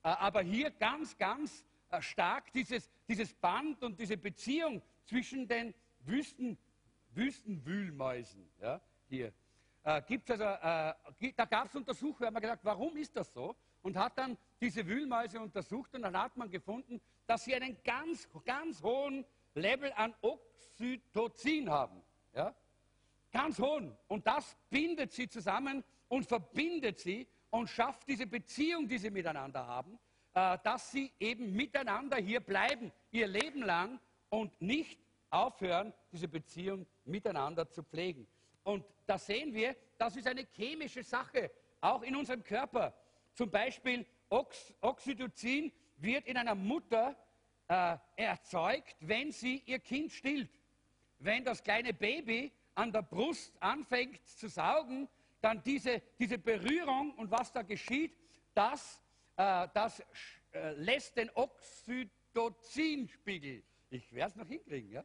Äh, aber hier ganz, ganz äh, stark dieses, dieses Band und diese Beziehung zwischen den Wüsten, Wüstenwühlmäusen. Ja, hier. Äh, gibt's also, äh, da gab es Untersuchungen, haben wir gesagt, warum ist das so? Und hat dann diese Wühlmäuse untersucht und dann hat man gefunden, dass sie einen ganz, ganz hohen Level an Oxytocin haben. Ja? Ganz hohen. Und das bindet sie zusammen und verbindet sie und schafft diese Beziehung, die sie miteinander haben, äh, dass sie eben miteinander hier bleiben, ihr Leben lang und nicht aufhören, diese Beziehung miteinander zu pflegen. Und da sehen wir, das ist eine chemische Sache, auch in unserem Körper. Zum Beispiel Ox Oxytocin wird in einer Mutter äh, erzeugt, wenn sie ihr Kind stillt. Wenn das kleine Baby an der Brust anfängt zu saugen, dann diese, diese Berührung und was da geschieht, das äh, das äh, lässt den Oxytocinspiegel, ich werde es noch hinkriegen, ja,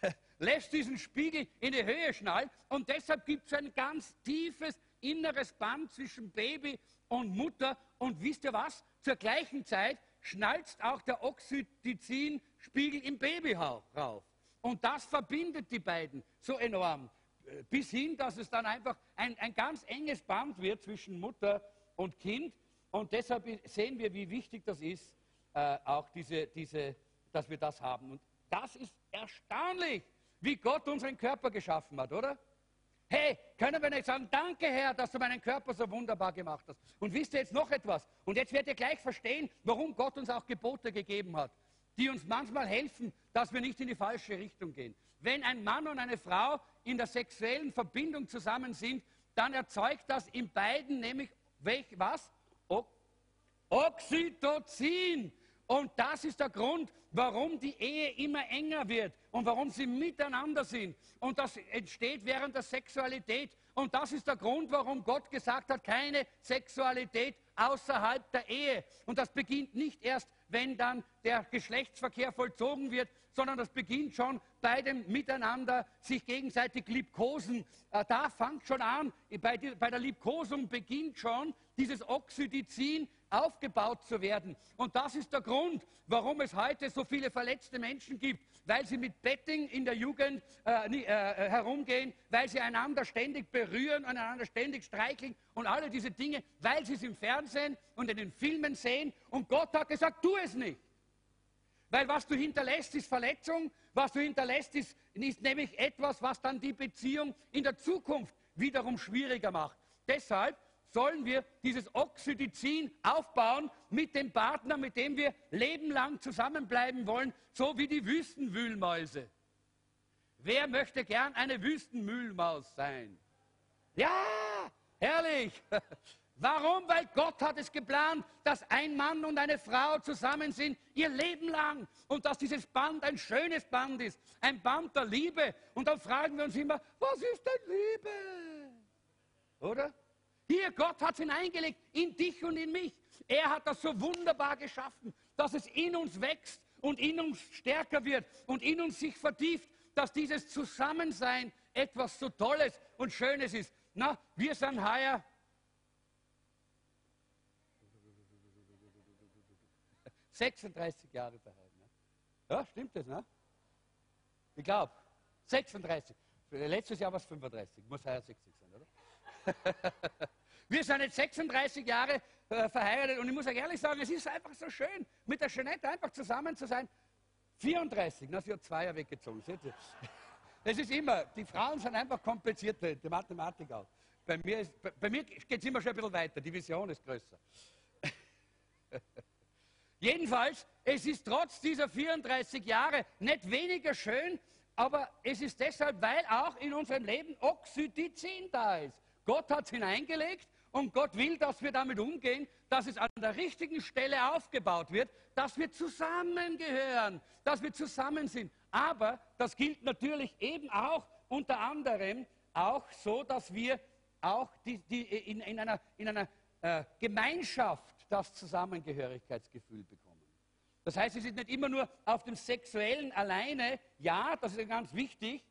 lässt diesen Spiegel in die Höhe schnallen und deshalb gibt es ein ganz tiefes inneres Band zwischen Baby und Mutter und wisst ihr was? Zur gleichen Zeit schnalzt auch der Oxytocinspiegel im Baby rauf. Und das verbindet die beiden so enorm. Äh, bis hin, dass es dann einfach ein, ein ganz enges Band wird zwischen Mutter und Kind. Und deshalb sehen wir, wie wichtig das ist, äh, auch diese, diese, dass wir das haben. Und das ist erstaunlich, wie Gott unseren Körper geschaffen hat, oder? Hey, können wir nicht sagen, danke Herr, dass du meinen Körper so wunderbar gemacht hast. Und wisst ihr jetzt noch etwas? Und jetzt werdet ihr gleich verstehen, warum Gott uns auch Gebote gegeben hat, die uns manchmal helfen, dass wir nicht in die falsche Richtung gehen. Wenn ein Mann und eine Frau in der sexuellen Verbindung zusammen sind, dann erzeugt das in beiden nämlich welch, was? Oxytocin. Und das ist der Grund, warum die Ehe immer enger wird und warum sie miteinander sind. Und das entsteht während der Sexualität. Und das ist der Grund, warum Gott gesagt hat, keine Sexualität außerhalb der Ehe. Und das beginnt nicht erst, wenn dann der Geschlechtsverkehr vollzogen wird, sondern das beginnt schon bei dem Miteinander, sich gegenseitig liebkosen. Äh, da fängt schon an, bei der Liebkosung beginnt schon dieses Oxytocin aufgebaut zu werden. Und das ist der Grund, warum es heute so viele verletzte Menschen gibt, weil sie mit Betting in der Jugend äh, äh, äh, herumgehen, weil sie einander ständig berühren einander ständig streicheln und alle diese Dinge, weil sie es im Fernsehen und in den Filmen sehen. Und Gott hat gesagt, tu es nicht. Weil was du hinterlässt, ist Verletzung, was du hinterlässt, ist, ist nämlich etwas, was dann die Beziehung in der Zukunft wiederum schwieriger macht. Deshalb sollen wir dieses Oxytocin aufbauen mit dem Partner, mit dem wir lebenlang zusammenbleiben wollen, so wie die Wüstenwühlmäuse. Wer möchte gern eine Wüstenmühlmaus sein? Ja, herrlich. Warum? Weil Gott hat es geplant, dass ein Mann und eine Frau zusammen sind, ihr Leben lang. Und dass dieses Band ein schönes Band ist, ein Band der Liebe. Und dann fragen wir uns immer, was ist denn Liebe? Oder? Hier, Gott hat es hineingelegt, in dich und in mich. Er hat das so wunderbar geschaffen, dass es in uns wächst und in uns stärker wird und in uns sich vertieft, dass dieses Zusammensein etwas so Tolles und Schönes ist. Na, wir sind heuer 36 Jahre verheiratet. Ne? Ja, stimmt das, ne? Ich glaube, 36. Letztes Jahr war es 35. Muss heuer 60 sein? Wir sind jetzt 36 Jahre äh, verheiratet und ich muss euch ehrlich sagen, es ist einfach so schön, mit der Jeanette einfach zusammen zu sein. 34, na, sie hat zwei Jahre weggezogen. Es ist immer, die Frauen sind einfach komplizierte, die Mathematik auch. Bei mir, bei, bei mir geht es immer schon ein bisschen weiter, die Vision ist größer. Jedenfalls, es ist trotz dieser 34 Jahre nicht weniger schön, aber es ist deshalb, weil auch in unserem Leben Oxytocin da ist. Gott hat es hineingelegt und Gott will, dass wir damit umgehen, dass es an der richtigen Stelle aufgebaut wird, dass wir zusammengehören, dass wir zusammen sind. Aber das gilt natürlich eben auch unter anderem auch so, dass wir auch die, die in, in, einer, in einer äh, Gemeinschaft das Zusammengehörigkeitsgefühl bekommen. Das heißt, es ist nicht immer nur auf dem Sexuellen alleine, ja, das ist ganz wichtig.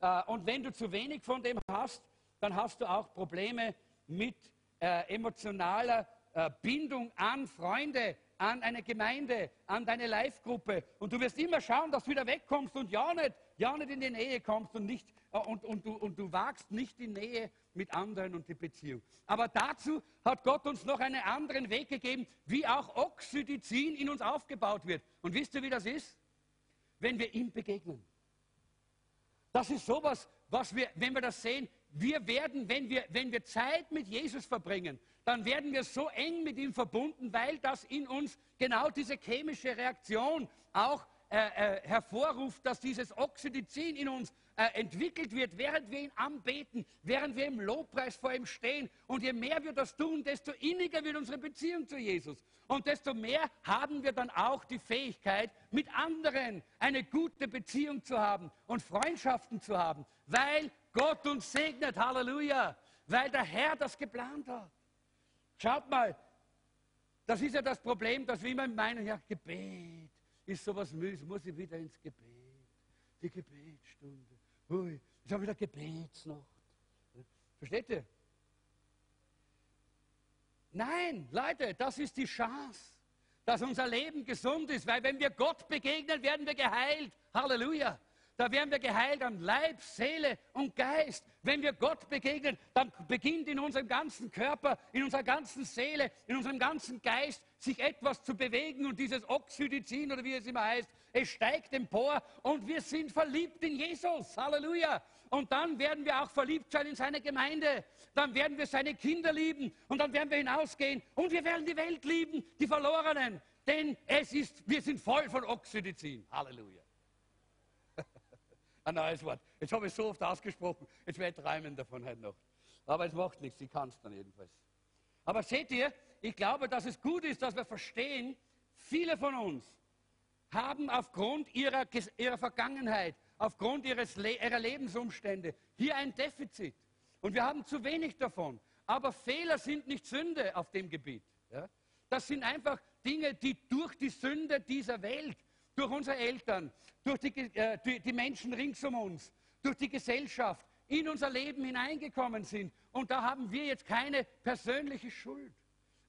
Äh, und wenn du zu wenig von dem hast, dann hast du auch Probleme mit äh, emotionaler äh, Bindung an Freunde, an eine Gemeinde, an deine Live-Gruppe. Und du wirst immer schauen, dass du wieder wegkommst und ja nicht, ja nicht in die Nähe kommst und, nicht, äh, und, und, du, und du wagst nicht die Nähe mit anderen und die Beziehung. Aber dazu hat Gott uns noch einen anderen Weg gegeben, wie auch Oxytocin in uns aufgebaut wird. Und wisst ihr, wie das ist? Wenn wir ihm begegnen. Das ist sowas, was wir, wenn wir das sehen, wir werden, wenn wir, wenn wir Zeit mit Jesus verbringen, dann werden wir so eng mit ihm verbunden, weil das in uns genau diese chemische Reaktion auch äh, äh, hervorruft, dass dieses Oxytocin in uns äh, entwickelt wird, während wir ihn anbeten, während wir im Lobpreis vor ihm stehen. Und je mehr wir das tun, desto inniger wird unsere Beziehung zu Jesus. Und desto mehr haben wir dann auch die Fähigkeit, mit anderen eine gute Beziehung zu haben und Freundschaften zu haben, weil Gott uns segnet, Halleluja, weil der Herr das geplant hat. Schaut mal, das ist ja das Problem, dass wir immer meinen, ja, Gebet ist sowas mühsam, muss ich wieder ins Gebet. Die Gebetsstunde. Ui, ich habe wieder Gebetsnacht. Versteht ihr? Nein, Leute, das ist die Chance, dass unser Leben gesund ist, weil wenn wir Gott begegnen, werden wir geheilt. Halleluja. Da werden wir geheilt an Leib, Seele und Geist. Wenn wir Gott begegnen, dann beginnt in unserem ganzen Körper, in unserer ganzen Seele, in unserem ganzen Geist sich etwas zu bewegen und dieses Oxytocin oder wie es immer heißt, es steigt empor und wir sind verliebt in Jesus. Halleluja. Und dann werden wir auch verliebt sein in seine Gemeinde. Dann werden wir seine Kinder lieben und dann werden wir hinausgehen und wir werden die Welt lieben, die Verlorenen. Denn es ist, wir sind voll von Oxytocin. Halleluja. Ein neues Wort. Jetzt habe ich es so oft ausgesprochen, jetzt werde ich träumen davon heute noch. Aber es macht nichts, ich kann es dann jedenfalls. Aber seht ihr, ich glaube, dass es gut ist, dass wir verstehen, viele von uns haben aufgrund ihrer, ihrer Vergangenheit, aufgrund ihres, ihrer Lebensumstände hier ein Defizit. Und wir haben zu wenig davon. Aber Fehler sind nicht Sünde auf dem Gebiet. Ja? Das sind einfach Dinge, die durch die Sünde dieser Welt durch unsere Eltern, durch die, äh, die, die Menschen rings um uns, durch die Gesellschaft in unser Leben hineingekommen sind. Und da haben wir jetzt keine persönliche Schuld.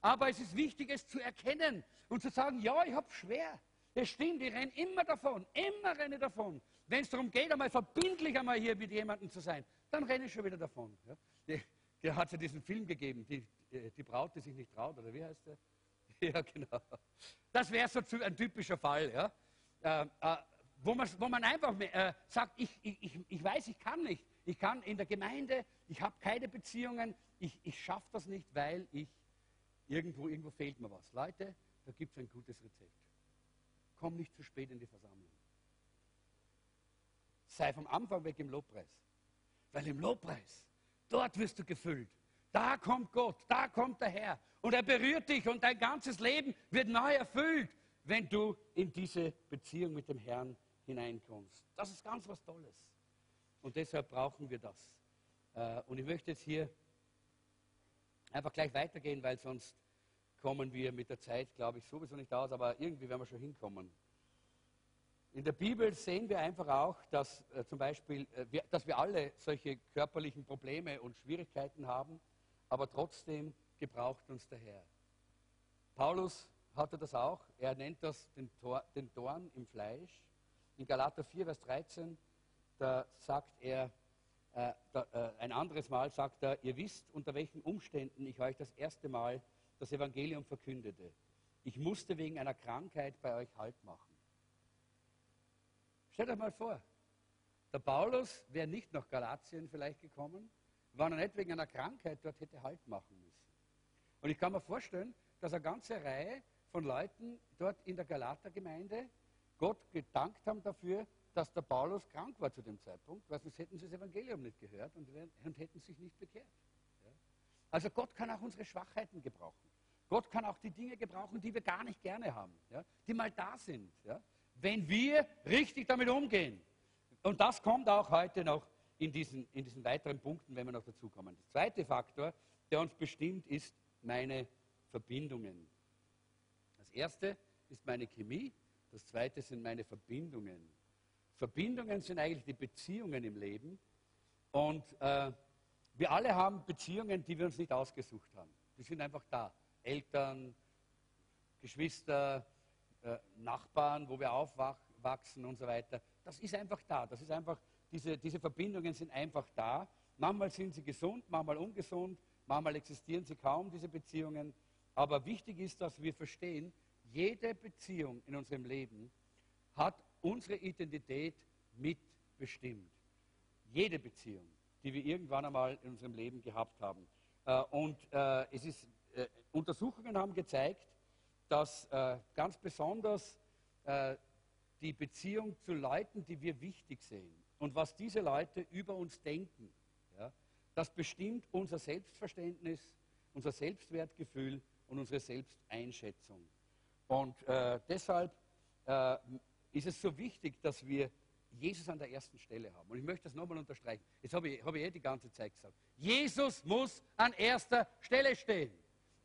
Aber es ist wichtig, es zu erkennen und zu sagen, ja, ich habe schwer. Es stimmt, ich renne immer davon, immer renne davon. Wenn es darum geht, einmal verbindlich einmal hier mit jemandem zu sein, dann renne ich schon wieder davon. Ja? Die, der hat ja diesen Film gegeben, die, die Braut, die sich nicht traut, oder wie heißt der? Ja, genau. Das wäre so ein typischer Fall. Ja? Äh, äh, wo, man, wo man einfach äh, sagt, ich, ich, ich weiß, ich kann nicht. Ich kann in der Gemeinde, ich habe keine Beziehungen, ich, ich schaffe das nicht, weil ich irgendwo, irgendwo fehlt mir was. Leute, da gibt es ein gutes Rezept. Komm nicht zu spät in die Versammlung. Sei vom Anfang weg im Lobpreis. Weil im Lobpreis, dort wirst du gefüllt. Da kommt Gott, da kommt der Herr. Und er berührt dich und dein ganzes Leben wird neu erfüllt, wenn du in diese Beziehung mit dem Herrn hineinkommst. Das ist ganz was Tolles. Und deshalb brauchen wir das. Äh, und ich möchte jetzt hier einfach gleich weitergehen, weil sonst kommen wir mit der Zeit, glaube ich, sowieso nicht aus, aber irgendwie werden wir schon hinkommen. In der Bibel sehen wir einfach auch, dass äh, zum Beispiel, äh, wir, dass wir alle solche körperlichen Probleme und Schwierigkeiten haben, aber trotzdem gebraucht uns der Herr. Paulus hatte das auch. Er nennt das den, Tor, den Dorn im Fleisch. In Galater 4, Vers 13, da sagt er, äh, da, äh, ein anderes Mal sagt er, ihr wisst, unter welchen Umständen ich euch das erste Mal das Evangelium verkündete. Ich musste wegen einer Krankheit bei euch Halt machen. Stellt euch mal vor, der Paulus wäre nicht nach Galatien vielleicht gekommen, wenn er nicht wegen einer Krankheit dort hätte Halt machen müssen. Und ich kann mir vorstellen, dass eine ganze Reihe von Leuten dort in der Galater-Gemeinde Gott gedankt haben dafür, dass der Paulus krank war zu dem Zeitpunkt, weil sonst hätten sie das Evangelium nicht gehört und, und hätten sich nicht bekehrt. Ja? Also Gott kann auch unsere Schwachheiten gebrauchen. Gott kann auch die Dinge gebrauchen, die wir gar nicht gerne haben, ja? die mal da sind. Ja? wenn wir richtig damit umgehen. Und das kommt auch heute noch in diesen, in diesen weiteren Punkten, wenn wir noch dazu kommen. Der zweite Faktor, der uns bestimmt, ist meine Verbindungen. Erste ist meine Chemie, das zweite sind meine Verbindungen. Verbindungen sind eigentlich die Beziehungen im Leben. Und äh, wir alle haben Beziehungen, die wir uns nicht ausgesucht haben. Die sind einfach da. Eltern, Geschwister, äh, Nachbarn, wo wir aufwachsen und so weiter. Das ist einfach da. Das ist einfach, diese, diese Verbindungen sind einfach da. Manchmal sind sie gesund, manchmal ungesund, manchmal existieren sie kaum, diese Beziehungen. Aber wichtig ist, dass wir verstehen, jede Beziehung in unserem Leben hat unsere Identität mitbestimmt. Jede Beziehung, die wir irgendwann einmal in unserem Leben gehabt haben. Äh, und äh, es ist, Untersuchungen haben gezeigt, dass äh, ganz besonders äh, die Beziehung zu Leuten, die wir wichtig sehen und was diese Leute über uns denken, das bestimmt unser Selbstverständnis, unser Selbstwertgefühl und unsere Selbsteinschätzung. Und äh, deshalb äh, ist es so wichtig, dass wir Jesus an der ersten Stelle haben. Und ich möchte das nochmal unterstreichen. Jetzt habe ich, hab ich eh die ganze Zeit gesagt. Jesus muss an erster Stelle stehen.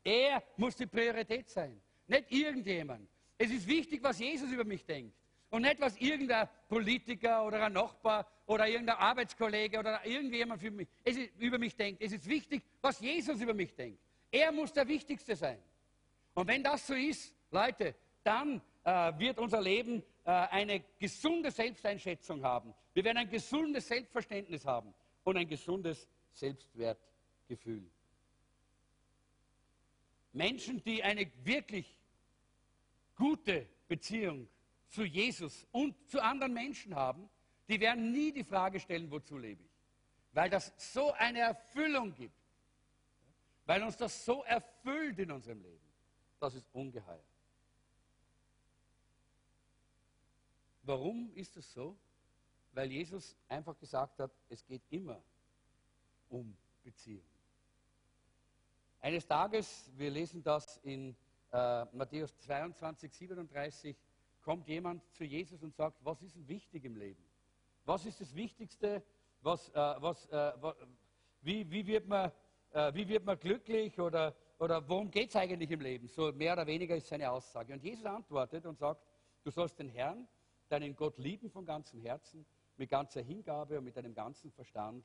Er muss die Priorität sein nicht irgendjemand. Es ist wichtig, was Jesus über mich denkt. Und nicht, was irgendein Politiker oder ein Nachbar oder irgendein Arbeitskollege oder irgendjemand für mich, ist, über mich denkt. Es ist wichtig, was Jesus über mich denkt. Er muss der Wichtigste sein. Und wenn das so ist, Leute, dann äh, wird unser Leben äh, eine gesunde Selbsteinschätzung haben. Wir werden ein gesundes Selbstverständnis haben und ein gesundes Selbstwertgefühl. Menschen, die eine wirklich gute Beziehung zu Jesus und zu anderen Menschen haben, die werden nie die Frage stellen, wozu lebe ich? Weil das so eine Erfüllung gibt. Weil uns das so erfüllt in unserem Leben. Das ist ungeheuer. Warum ist es so? Weil Jesus einfach gesagt hat, es geht immer um Beziehung. Eines Tages, wir lesen das in äh, Matthäus 22, 37, kommt jemand zu Jesus und sagt, was ist denn wichtig im Leben? Was ist das Wichtigste? Was, äh, was, äh, wie, wie, wird man, äh, wie wird man glücklich oder, oder worum geht es eigentlich im Leben? So mehr oder weniger ist seine Aussage. Und Jesus antwortet und sagt, du sollst den Herrn, deinen Gott lieben von ganzem Herzen, mit ganzer Hingabe und mit deinem ganzen Verstand.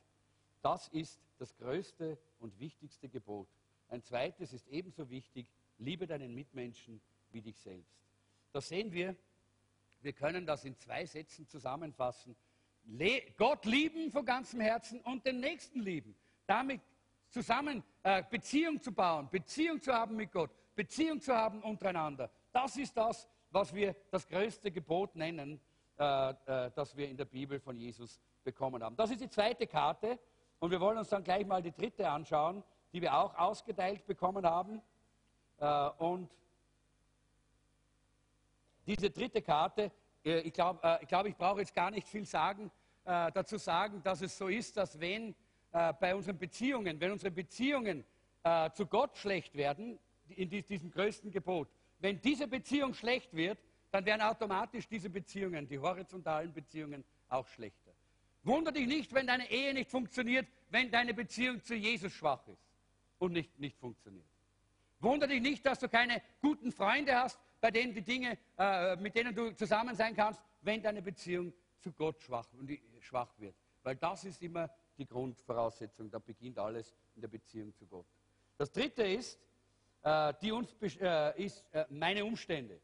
Das ist das größte und wichtigste Gebot. Ein zweites ist ebenso wichtig, liebe deinen Mitmenschen wie dich selbst. Da sehen wir, wir können das in zwei Sätzen zusammenfassen. Le Gott lieben von ganzem Herzen und den Nächsten lieben. Damit zusammen äh, Beziehung zu bauen, Beziehung zu haben mit Gott, Beziehung zu haben untereinander. Das ist das, was wir das größte Gebot nennen, äh, äh, das wir in der Bibel von Jesus bekommen haben. Das ist die zweite Karte und wir wollen uns dann gleich mal die dritte anschauen, die wir auch ausgeteilt bekommen haben. Äh, und diese dritte Karte, äh, ich glaube, äh, ich, glaub, ich brauche jetzt gar nicht viel sagen, äh, dazu sagen, dass es so ist, dass wenn bei unseren Beziehungen, wenn unsere Beziehungen zu Gott schlecht werden, in diesem größten Gebot, wenn diese Beziehung schlecht wird, dann werden automatisch diese Beziehungen, die horizontalen Beziehungen, auch schlechter. Wunder dich nicht, wenn deine Ehe nicht funktioniert, wenn deine Beziehung zu Jesus schwach ist und nicht, nicht funktioniert. Wunder dich nicht, dass du keine guten Freunde hast, bei denen die Dinge, äh, mit denen du zusammen sein kannst, wenn deine Beziehung zu Gott schwach, schwach wird. Weil das ist immer die Grundvoraussetzung. Da beginnt alles in der Beziehung zu Gott. Das dritte ist, äh, die uns, äh, ist äh, meine Umstände.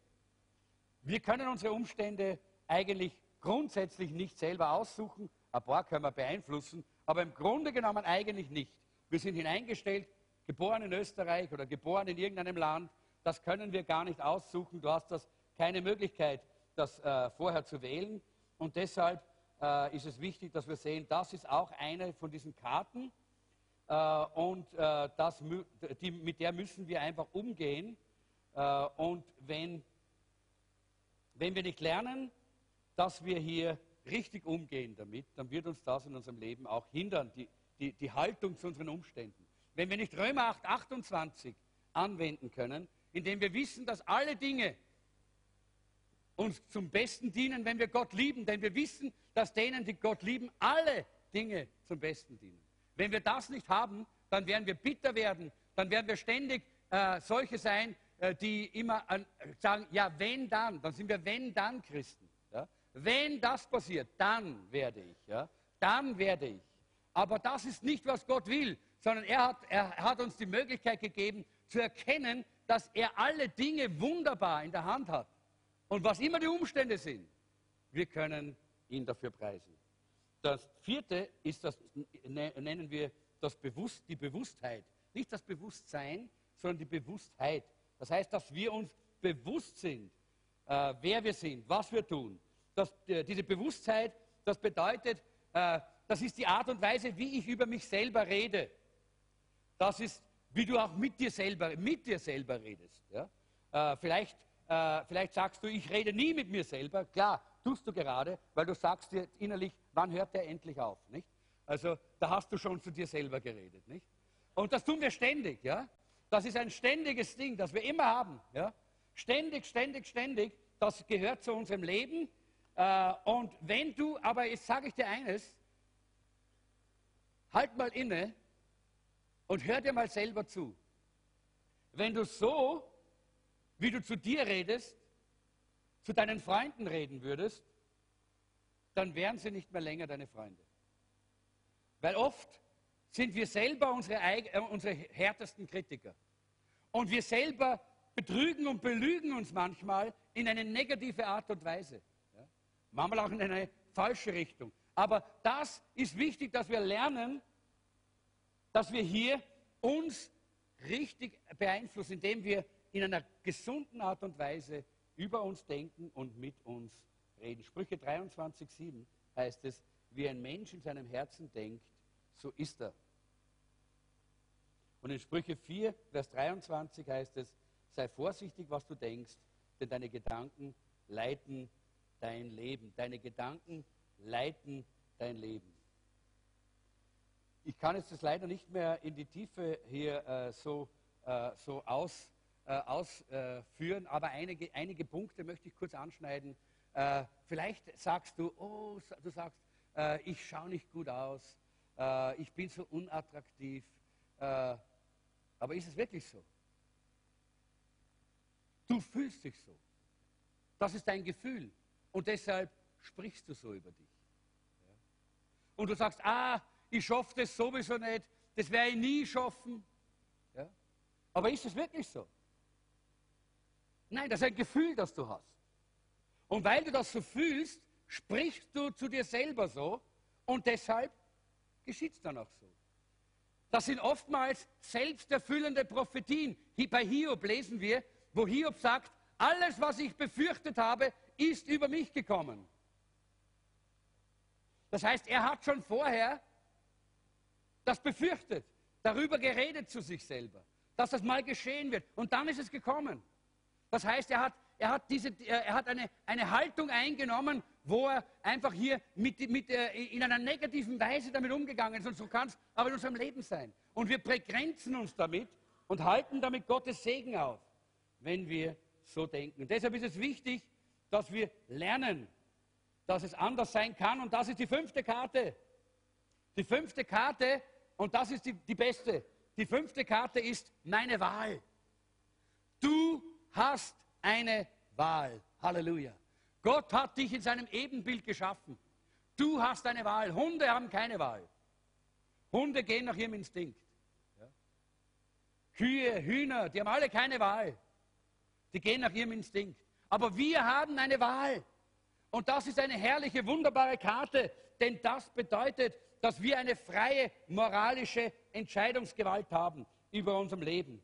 Wir können unsere Umstände eigentlich grundsätzlich nicht selber aussuchen. Ein paar können wir beeinflussen, aber im Grunde genommen eigentlich nicht. Wir sind hineingestellt, geboren in Österreich oder geboren in irgendeinem Land. Das können wir gar nicht aussuchen. Du hast das keine Möglichkeit, das äh, vorher zu wählen. Und deshalb äh, ist es wichtig, dass wir sehen, das ist auch eine von diesen Karten. Äh, und äh, das, die, mit der müssen wir einfach umgehen. Äh, und wenn, wenn wir nicht lernen, dass wir hier richtig umgehen damit, dann wird uns das in unserem Leben auch hindern, die, die, die Haltung zu unseren Umständen. Wenn wir nicht Römer 8, 28 anwenden können, indem wir wissen, dass alle Dinge uns zum Besten dienen, wenn wir Gott lieben, denn wir wissen, dass denen, die Gott lieben, alle Dinge zum Besten dienen. Wenn wir das nicht haben, dann werden wir bitter werden, dann werden wir ständig äh, solche sein, äh, die immer äh, sagen, ja, wenn dann, dann sind wir wenn dann Christen. Ja? Wenn das passiert, dann werde ich, ja? dann werde ich. Aber das ist nicht, was Gott will, sondern er hat, er hat uns die Möglichkeit gegeben, zu erkennen, dass er alle Dinge wunderbar in der Hand hat. Und was immer die Umstände sind, wir können ihn dafür preisen. Das vierte ist das, ne, nennen wir das Bewusst, die Bewusstheit. Nicht das Bewusstsein, sondern die Bewusstheit. Das heißt, dass wir uns bewusst sind, äh, wer wir sind, was wir tun. Das, äh, diese Bewusstheit, das bedeutet, äh, das ist die Art und Weise, wie ich über mich selber rede. Das ist, wie du auch mit dir selber, mit dir selber redest. Ja? Äh, vielleicht äh, vielleicht sagst du, ich rede nie mit mir selber. Klar, tust du gerade, weil du sagst dir innerlich, wann hört der endlich auf? Nicht? Also da hast du schon zu dir selber geredet. Nicht? Und das tun wir ständig. Ja? Das ist ein ständiges Ding, das wir immer haben. Ja? Ständig, ständig, ständig. Das gehört zu unserem Leben. Äh, und wenn du, aber jetzt sage ich dir eines, halt mal inne und hör dir mal selber zu. Wenn du so wie du zu dir redest, zu deinen Freunden reden würdest, dann wären sie nicht mehr länger deine Freunde. Weil oft sind wir selber unsere, äh, unsere härtesten Kritiker. Und wir selber betrügen und belügen uns manchmal in eine negative Art und Weise. Ja? Manchmal auch in eine falsche Richtung. Aber das ist wichtig, dass wir lernen, dass wir hier uns richtig beeinflussen, indem wir in einer gesunden Art und Weise über uns denken und mit uns reden. Sprüche 23,7 heißt es, wie ein Mensch in seinem Herzen denkt, so ist er. Und in Sprüche 4, Vers 23 heißt es, sei vorsichtig, was du denkst, denn deine Gedanken leiten dein Leben. Deine Gedanken leiten dein Leben. Ich kann jetzt das leider nicht mehr in die Tiefe hier äh, so, äh, so aus, ausführen, aber einige, einige Punkte möchte ich kurz anschneiden. Äh, vielleicht sagst du, oh, du sagst, äh, ich schaue nicht gut aus, ich bin so unattraktiv. aber ist es wirklich so? Du fühlst dich so. Das ist dein Gefühl. Und deshalb sprichst du so über dich. Und du sagst, ah, ich schaffe das sowieso nicht, das werde ich nie schaffen. Aber ist es wirklich so? Nein, das ist ein Gefühl, das du hast. Und weil du das so fühlst, sprichst du zu dir selber so und deshalb geschieht es dann auch so. Das sind oftmals selbsterfüllende Prophetien. Bei Hiob lesen wir, wo Hiob sagt, Alles, was ich befürchtet habe, ist über mich gekommen. Das heißt, er hat schon vorher das befürchtet, darüber geredet zu sich selber, dass das mal geschehen wird. Und dann ist es gekommen. Das heißt, er hat, er hat, diese, er hat eine, eine Haltung eingenommen, wo er einfach hier mit, mit, äh, in einer negativen Weise damit umgegangen ist. Und so kann es aber in unserem Leben sein. Und wir begrenzen uns damit und halten damit Gottes Segen auf, wenn wir so denken. Und deshalb ist es wichtig, dass wir lernen, dass es anders sein kann. Und das ist die fünfte Karte. Die fünfte Karte, und das ist die, die beste, die fünfte Karte ist meine Wahl. Du hast eine Wahl. Halleluja. Gott hat dich in seinem Ebenbild geschaffen. Du hast eine Wahl. Hunde haben keine Wahl. Hunde gehen nach ihrem Instinkt. Kühe, Hühner, die haben alle keine Wahl. Die gehen nach ihrem Instinkt. Aber wir haben eine Wahl. Und das ist eine herrliche, wunderbare Karte, denn das bedeutet, dass wir eine freie moralische Entscheidungsgewalt haben über unserem Leben.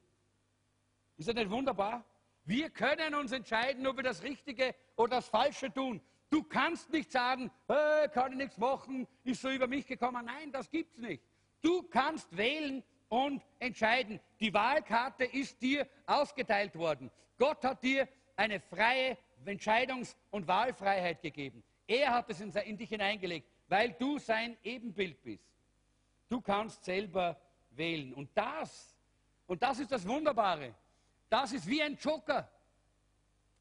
Ist das nicht wunderbar? Wir können uns entscheiden, ob wir das Richtige oder das Falsche tun. Du kannst nicht sagen, äh, kann ich nichts machen, ist so über mich gekommen. Nein, das gibt's nicht. Du kannst wählen und entscheiden. Die Wahlkarte ist dir ausgeteilt worden. Gott hat dir eine freie Entscheidungs- und Wahlfreiheit gegeben. Er hat es in, dich hineingelegt, weil du sein Ebenbild bist. Du kannst selber wählen. Und das, und das ist das Wunderbare. Das ist wie ein Joker.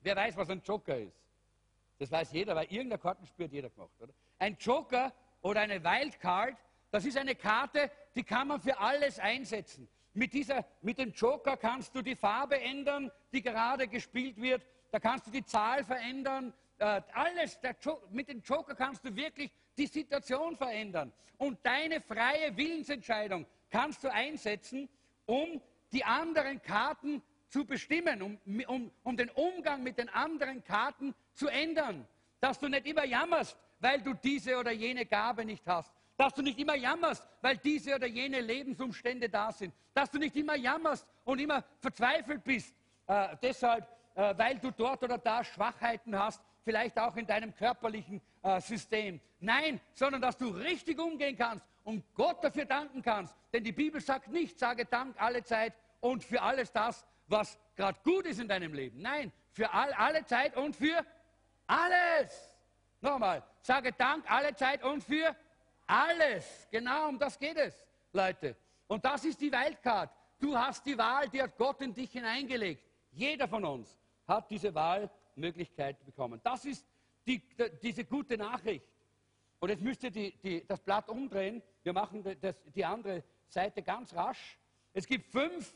Wer weiß, was ein Joker ist? Das weiß jeder, weil irgendein Kartenspiel hat jeder gemacht, oder? Ein Joker oder eine Wildcard, das ist eine Karte, die kann man für alles einsetzen. Mit, dieser, mit dem Joker kannst du die Farbe ändern, die gerade gespielt wird. Da kannst du die Zahl verändern. Äh, alles, mit dem Joker kannst du wirklich die Situation verändern. Und deine freie Willensentscheidung kannst du einsetzen, um die anderen Karten zu bestimmen, um, um, um den Umgang mit den anderen Karten zu ändern. Dass du nicht immer jammerst, weil du diese oder jene Gabe nicht hast. Dass du nicht immer jammerst, weil diese oder jene Lebensumstände da sind. Dass du nicht immer jammerst und immer verzweifelt bist, äh, deshalb, äh, weil du dort oder da Schwachheiten hast, vielleicht auch in deinem körperlichen äh, System. Nein, sondern dass du richtig umgehen kannst und Gott dafür danken kannst. Denn die Bibel sagt nicht, sage Dank alle Zeit und für alles das, was gerade gut ist in deinem Leben. Nein, für all, alle Zeit und für alles. Nochmal, sage Dank alle Zeit und für alles. Genau, um das geht es, Leute. Und das ist die Wildcard. Du hast die Wahl, die hat Gott in dich hineingelegt. Jeder von uns hat diese Wahlmöglichkeit bekommen. Das ist die, die, diese gute Nachricht. Und jetzt müsst ihr die, die, das Blatt umdrehen. Wir machen das, die andere Seite ganz rasch. Es gibt fünf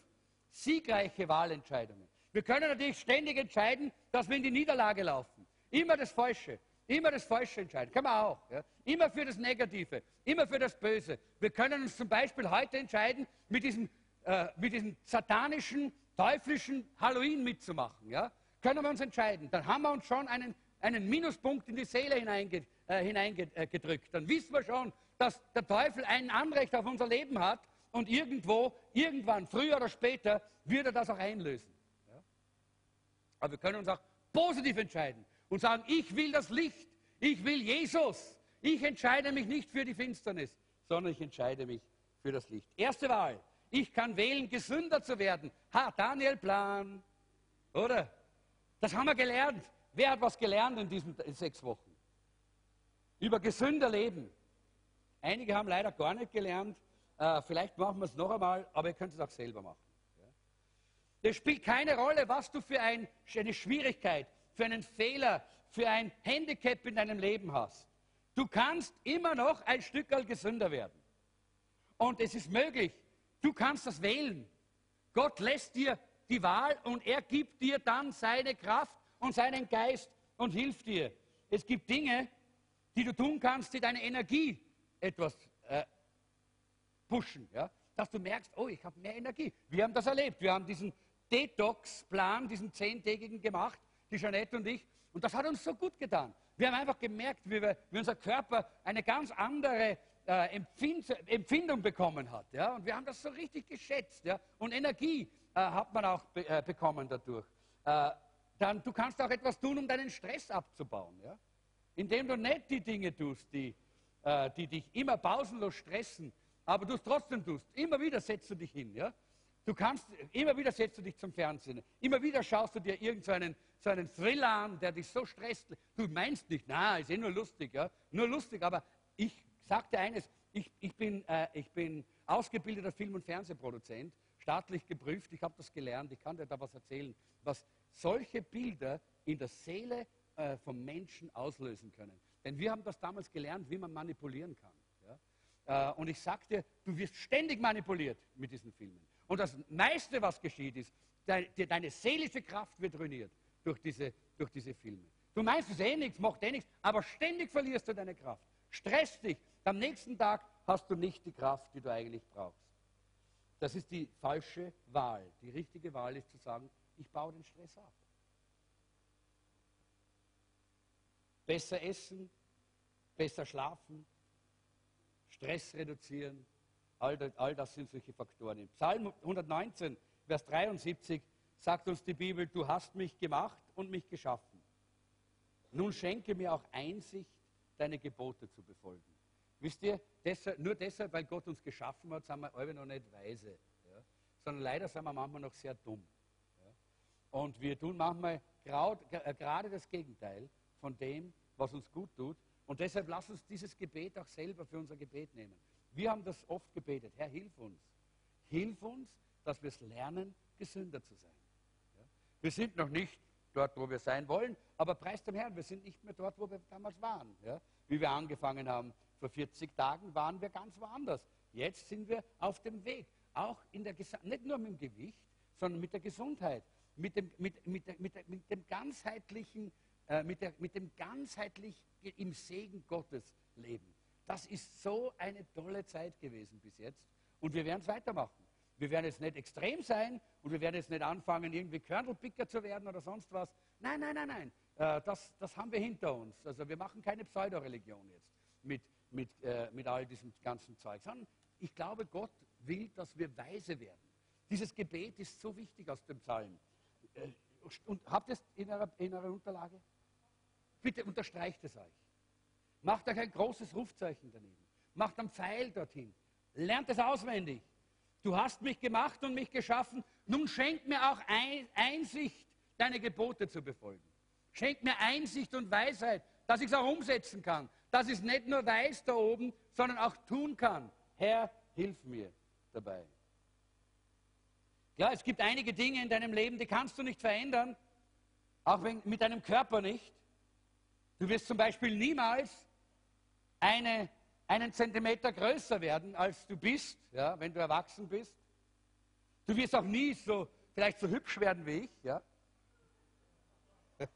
siegreiche Wahlentscheidungen. Wir können natürlich ständig entscheiden, dass wir in die Niederlage laufen. Immer das Falsche. Immer das Falsche entscheiden. Kann man auch. Ja? Immer für das Negative. Immer für das Böse. Wir können uns zum Beispiel heute entscheiden, mit diesem, äh, mit diesem satanischen, teuflischen Halloween mitzumachen. Ja? Können wir uns entscheiden. Dann haben wir uns schon einen, einen Minuspunkt in die Seele hineingedrückt. Äh, hineingedrückt. Dann wissen wir schon, dass der Teufel ein Anrecht auf unser Leben hat und irgendwo, irgendwann, früher oder später, wird er das auch einlösen. Ja? Aber wir können uns auch positiv entscheiden und sagen, ich will das Licht, ich will Jesus. Ich entscheide mich nicht für die Finsternis, sondern ich entscheide mich für das Licht. Erste Wahl. Ich kann wählen, gesünder zu werden. Ha, Daniel Plan. Oder? Das haben wir gelernt. Wer hat was gelernt in diesen sechs Wochen? Über gesünder Leben. Einige haben leider gar nicht gelernt, äh, vielleicht machen wir es noch einmal, aber ihr könnt es auch selber machen. Es spielt keine Rolle, was du für ein, eine Schwierigkeit, für einen Fehler, für ein Handicap in deinem Leben hast. Du kannst immer noch ein Stück gesünder werden. Und es ist möglich. Du kannst das wählen. Gott lässt dir die Wahl und er gibt dir dann seine Kraft und seinen Geist und hilft dir. Es gibt Dinge, die du tun kannst, die deine Energie etwas äh, pushen, ja? dass du merkst, oh, ich habe mehr Energie. Wir haben das erlebt. Wir haben diesen Detox-Plan, diesen zehntägigen gemacht, die Jeanette und ich. Und das hat uns so gut getan. Wir haben einfach gemerkt, wie, wir, wie unser Körper eine ganz andere äh, Empfind Empfindung bekommen hat. Ja? Und wir haben das so richtig geschätzt. Ja? Und Energie äh, hat man auch be äh, bekommen dadurch. Äh, dann du kannst auch etwas tun, um deinen Stress abzubauen. Ja? Indem du nicht die Dinge tust, die, äh, die dich immer pausenlos stressen, aber du es trotzdem tust. Immer wieder setzt du dich hin. Ja? Du kannst, immer wieder setzt du dich zum Fernsehen. Immer wieder schaust du dir irgendeinen so einen Thriller an, der dich so stresst. Du meinst nicht, na, ist eh nur lustig. Ja? Nur lustig, aber ich sagte eines, ich, ich, bin, äh, ich bin ausgebildeter Film- und Fernsehproduzent, staatlich geprüft, ich habe das gelernt, ich kann dir da was erzählen, was solche Bilder in der Seele äh, vom Menschen auslösen können. Denn wir haben das damals gelernt, wie man manipulieren kann. Äh, und ich sagte, du wirst ständig manipuliert mit diesen Filmen. Und das meiste, was geschieht, ist, de, de, deine seelische Kraft wird ruiniert durch diese, durch diese Filme. Du meinst es eh nichts, macht eh nichts, aber ständig verlierst du deine Kraft. Stress dich. Am nächsten Tag hast du nicht die Kraft, die du eigentlich brauchst. Das ist die falsche Wahl. Die richtige Wahl ist zu sagen, ich baue den Stress ab. Besser essen, besser schlafen, Stress reduzieren, all das, all das sind solche Faktoren. Im Psalm 119, Vers 73 sagt uns die Bibel, du hast mich gemacht und mich geschaffen. Nun schenke mir auch Einsicht, deine Gebote zu befolgen. Wisst ihr, deshalb, nur deshalb, weil Gott uns geschaffen hat, sind wir alle noch nicht weise. Ja? Sondern leider sind wir manchmal noch sehr dumm. Ja? Und wir tun manchmal äh, gerade das Gegenteil von dem, was uns gut tut. Und deshalb lass uns dieses Gebet auch selber für unser Gebet nehmen. Wir haben das oft gebetet. Herr, hilf uns. Hilf uns, dass wir es lernen, gesünder zu sein. Ja? Wir sind noch nicht dort, wo wir sein wollen, aber preis dem Herrn, wir sind nicht mehr dort, wo wir damals waren. Ja? Wie wir angefangen haben, vor 40 Tagen waren wir ganz woanders. Jetzt sind wir auf dem Weg. Auch in der nicht nur mit dem Gewicht, sondern mit der Gesundheit, mit dem, mit, mit, mit, mit dem ganzheitlichen, äh, mit, der, mit dem ganzheitlich im Segen Gottes leben. Das ist so eine tolle Zeit gewesen bis jetzt. Und wir werden es weitermachen. Wir werden jetzt nicht extrem sein und wir werden jetzt nicht anfangen, irgendwie Körnelpicker zu werden oder sonst was. Nein, nein, nein, nein. Äh, das, das haben wir hinter uns. Also wir machen keine Pseudoreligion jetzt mit, mit, äh, mit all diesem ganzen Zeug, sondern ich glaube, Gott will, dass wir weise werden. Dieses Gebet ist so wichtig aus dem Psalm. Äh, und habt ihr es in eurer, in eurer Unterlage? Bitte unterstreicht es euch. Macht euch ein großes Rufzeichen daneben. Macht einen Pfeil dorthin. Lernt es auswendig. Du hast mich gemacht und mich geschaffen. Nun schenk mir auch Einsicht, deine Gebote zu befolgen. Schenk mir Einsicht und Weisheit, dass ich es auch umsetzen kann. Dass ich es nicht nur weiß da oben, sondern auch tun kann. Herr, hilf mir dabei. Ja, es gibt einige Dinge in deinem Leben, die kannst du nicht verändern, auch wenn, mit deinem Körper nicht. Du wirst zum Beispiel niemals eine, einen Zentimeter größer werden, als du bist, ja, wenn du erwachsen bist. Du wirst auch nie so, vielleicht so hübsch werden wie ich. Ja.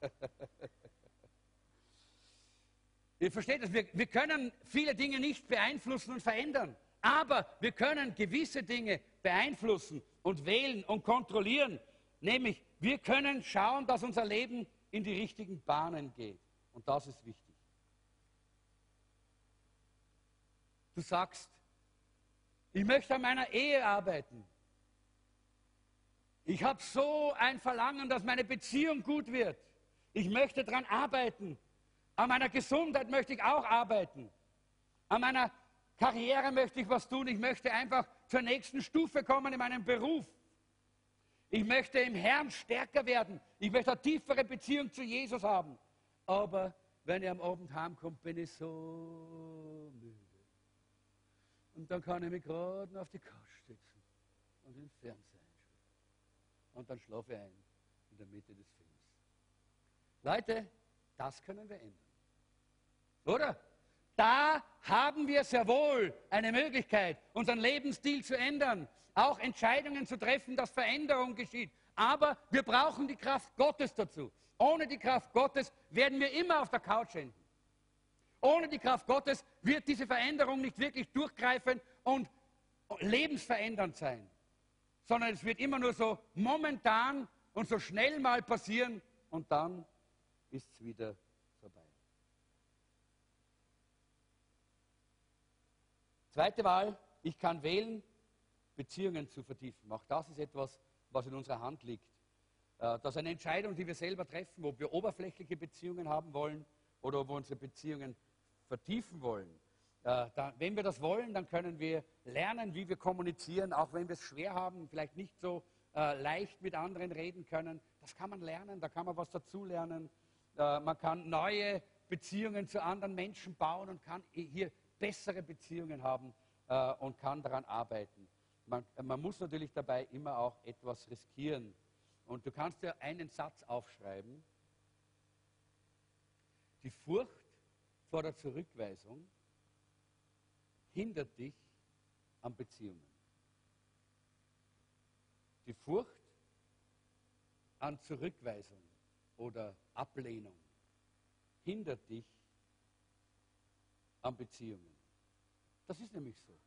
Ihr versteht das, wir, wir können viele Dinge nicht beeinflussen und verändern, aber wir können gewisse Dinge beeinflussen und wählen und kontrollieren. Nämlich, wir können schauen, dass unser Leben in die richtigen Bahnen geht. Und das ist wichtig. Du sagst, ich möchte an meiner Ehe arbeiten. Ich habe so ein Verlangen, dass meine Beziehung gut wird. Ich möchte daran arbeiten. An meiner Gesundheit möchte ich auch arbeiten. An meiner Karriere möchte ich was tun. Ich möchte einfach zur nächsten Stufe kommen in meinem Beruf. Ich möchte im Herrn stärker werden. Ich möchte eine tiefere Beziehung zu Jesus haben. Aber wenn ich am Abend heimkomme, bin ich so müde. Und dann kann ich mich gerade auf die Couch sitzen und den Fernseher einschalten. Und dann schlafe ich ein in der Mitte des Films. Leute, das können wir ändern. Oder? Da haben wir sehr wohl eine Möglichkeit, unseren Lebensstil zu ändern, auch Entscheidungen zu treffen, dass Veränderung geschieht. Aber wir brauchen die Kraft Gottes dazu. Ohne die Kraft Gottes werden wir immer auf der Couch enden. Ohne die Kraft Gottes wird diese Veränderung nicht wirklich durchgreifen und lebensverändernd sein, sondern es wird immer nur so momentan und so schnell mal passieren und dann ist es wieder vorbei. Zweite Wahl, ich kann wählen, Beziehungen zu vertiefen. Auch das ist etwas, was in unserer Hand liegt. Äh, das ist eine Entscheidung, die wir selber treffen, ob wir oberflächliche Beziehungen haben wollen oder ob wir unsere Beziehungen vertiefen wollen. Äh, wenn wir das wollen, dann können wir lernen, wie wir kommunizieren, auch wenn wir es schwer haben, vielleicht nicht so äh, leicht mit anderen reden können. Das kann man lernen, da kann man was dazulernen. Man kann neue Beziehungen zu anderen Menschen bauen und kann hier bessere Beziehungen haben und kann daran arbeiten. Man, man muss natürlich dabei immer auch etwas riskieren. Und du kannst dir einen Satz aufschreiben. Die Furcht vor der Zurückweisung hindert dich an Beziehungen. Die Furcht an Zurückweisung oder Ablehnung hindert dich an Beziehungen. Das ist nämlich so.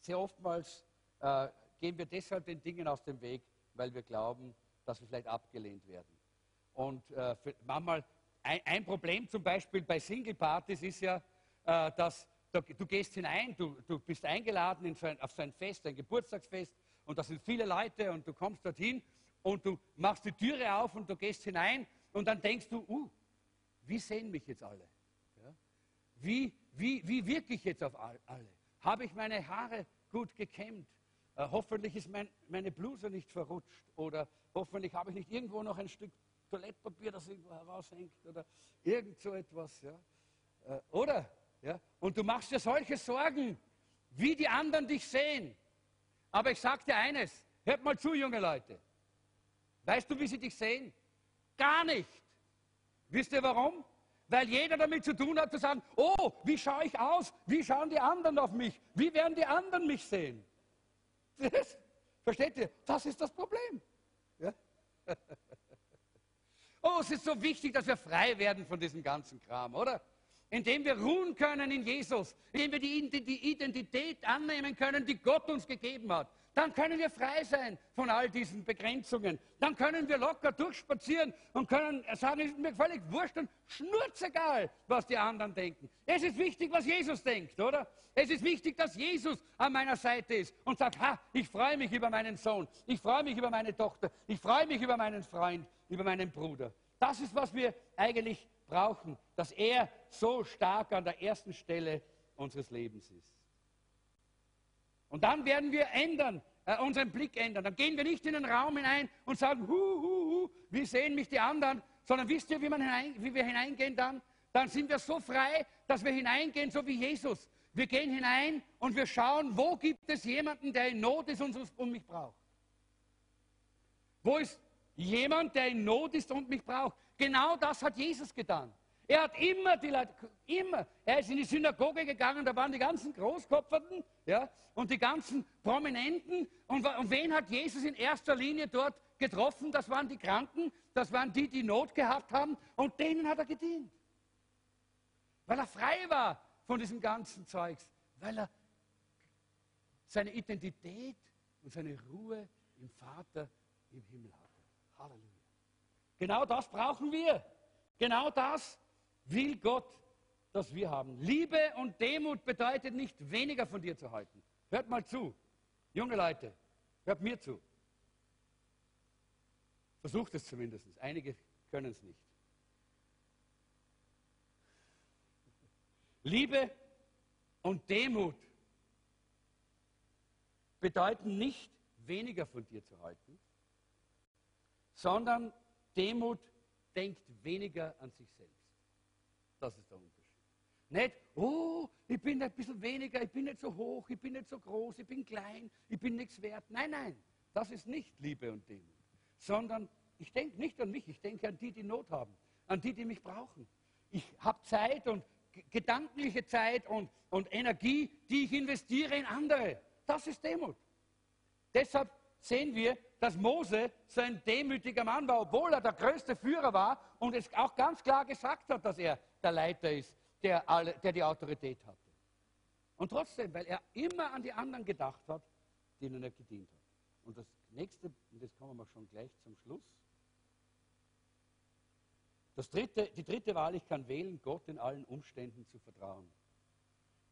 Sehr oftmals äh, gehen wir deshalb den Dingen aus dem Weg, weil wir glauben, dass wir vielleicht abgelehnt werden. Und äh, manchmal ein, ein, Problem zum Beispiel bei Single-Partys ist ja, äh, dass du, du, gehst hinein, du, du bist eingeladen so ein, auf so ein Fest, ein Geburtstagsfest, und da sind viele Leute und du kommst dorthin und du machst die Türe auf und du gehst hinein und dann denkst du, uh, wie sehen mich jetzt alle? Ja? Wie, wie, wie wirke ich jetzt auf alle? Habe ich meine Haare gut gekämmt? Äh, hoffentlich ist mein, meine Bluse nicht verrutscht oder hoffentlich habe ich nicht irgendwo noch ein Stück Toilettpapier, das irgendwo heraushängt oder irgend so etwas. Ja? Äh, oder? Ja? Und du machst dir solche Sorgen, wie die anderen dich sehen. Aber ich sage dir eines, hört mal zu, junge Leute. Weißt du, wie sie dich sehen? Gar nicht. Wisst ihr warum? Weil jeder damit zu tun hat, zu sagen, oh, wie schaue ich aus? Wie schauen die anderen auf mich? Wie werden die anderen mich sehen? Das, versteht ihr? Das ist das Problem. Oh, es ist so wichtig, dass wir frei werden von diesem ganzen Kram, oder? Indem wir ruhen können in Jesus, indem wir die Identität annehmen können, die Gott uns gegeben hat dann können wir frei sein von all diesen Begrenzungen. Dann können wir locker durchspazieren und können sagen, es ist mir völlig wurscht und schnurzegal, was die anderen denken. Es ist wichtig, was Jesus denkt, oder? Es ist wichtig, dass Jesus an meiner Seite ist und sagt, ha, ich freue mich über meinen Sohn, ich freue mich über meine Tochter, ich freue mich über meinen Freund, über meinen Bruder. Das ist, was wir eigentlich brauchen, dass er so stark an der ersten Stelle unseres Lebens ist. Und dann werden wir ändern, äh, unseren Blick ändern. Dann gehen wir nicht in den Raum hinein und sagen, hu, hu, hu, wie sehen mich die anderen, sondern wisst ihr, wie, hinein, wie wir hineingehen dann? Dann sind wir so frei, dass wir hineingehen, so wie Jesus. Wir gehen hinein und wir schauen, wo gibt es jemanden, der in Not ist und, und mich braucht. Wo ist jemand, der in Not ist und mich braucht? Genau das hat Jesus getan. Er hat immer die Leute, immer, er ist in die Synagoge gegangen, da waren die ganzen Großkopferten ja, und die ganzen Prominenten. Und, und wen hat Jesus in erster Linie dort getroffen? Das waren die Kranken, das waren die, die Not gehabt haben und denen hat er gedient. Weil er frei war von diesem ganzen Zeugs, weil er seine Identität und seine Ruhe im Vater im Himmel hatte. Halleluja. Genau das brauchen wir. Genau das will Gott, dass wir haben. Liebe und Demut bedeutet nicht weniger von dir zu halten. Hört mal zu, junge Leute, hört mir zu. Versucht es zumindest. Einige können es nicht. Liebe und Demut bedeuten nicht weniger von dir zu halten, sondern Demut denkt weniger an sich selbst. Das ist der Unterschied. Nicht, oh, ich bin ein bisschen weniger, ich bin nicht so hoch, ich bin nicht so groß, ich bin klein, ich bin nichts wert. Nein, nein, das ist nicht Liebe und Demut. Sondern ich denke nicht an mich, ich denke an die, die Not haben, an die, die mich brauchen. Ich habe Zeit und gedankliche Zeit und, und Energie, die ich investiere in andere. Das ist Demut. Deshalb sehen wir, dass Mose so ein demütiger Mann war, obwohl er der größte Führer war und es auch ganz klar gesagt hat, dass er der Leiter ist, der, alle, der die Autorität hatte. Und trotzdem, weil er immer an die anderen gedacht hat, denen er gedient hat. Und das nächste, und das kommen wir schon gleich zum Schluss. Das dritte, die dritte Wahl, ich kann wählen, Gott in allen Umständen zu vertrauen.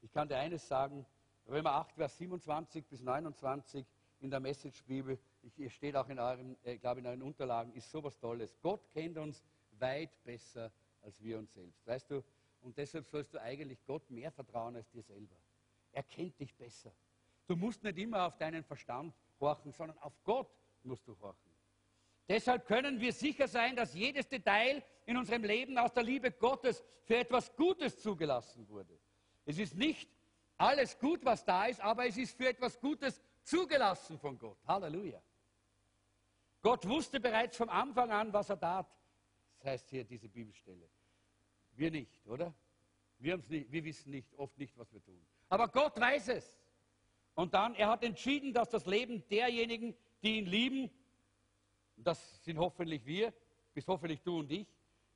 Ich kann dir eines sagen, Römer 8, Vers 27 bis 29 in der Message-Bibel, es steht auch in euren, äh, glaube in euren Unterlagen, ist sowas Tolles. Gott kennt uns weit besser als wir uns selbst. Weißt du, und deshalb sollst du eigentlich Gott mehr vertrauen als dir selber. Er kennt dich besser. Du musst nicht immer auf deinen Verstand horchen, sondern auf Gott musst du horchen. Deshalb können wir sicher sein, dass jedes Detail in unserem Leben aus der Liebe Gottes für etwas Gutes zugelassen wurde. Es ist nicht alles gut, was da ist, aber es ist für etwas Gutes zugelassen von Gott. Halleluja. Gott wusste bereits vom Anfang an, was er tat. Heißt hier diese Bibelstelle. Wir nicht, oder? Wir, nicht, wir wissen nicht, oft nicht, was wir tun. Aber Gott weiß es. Und dann, er hat entschieden, dass das Leben derjenigen, die ihn lieben, das sind hoffentlich wir, bis hoffentlich du und ich,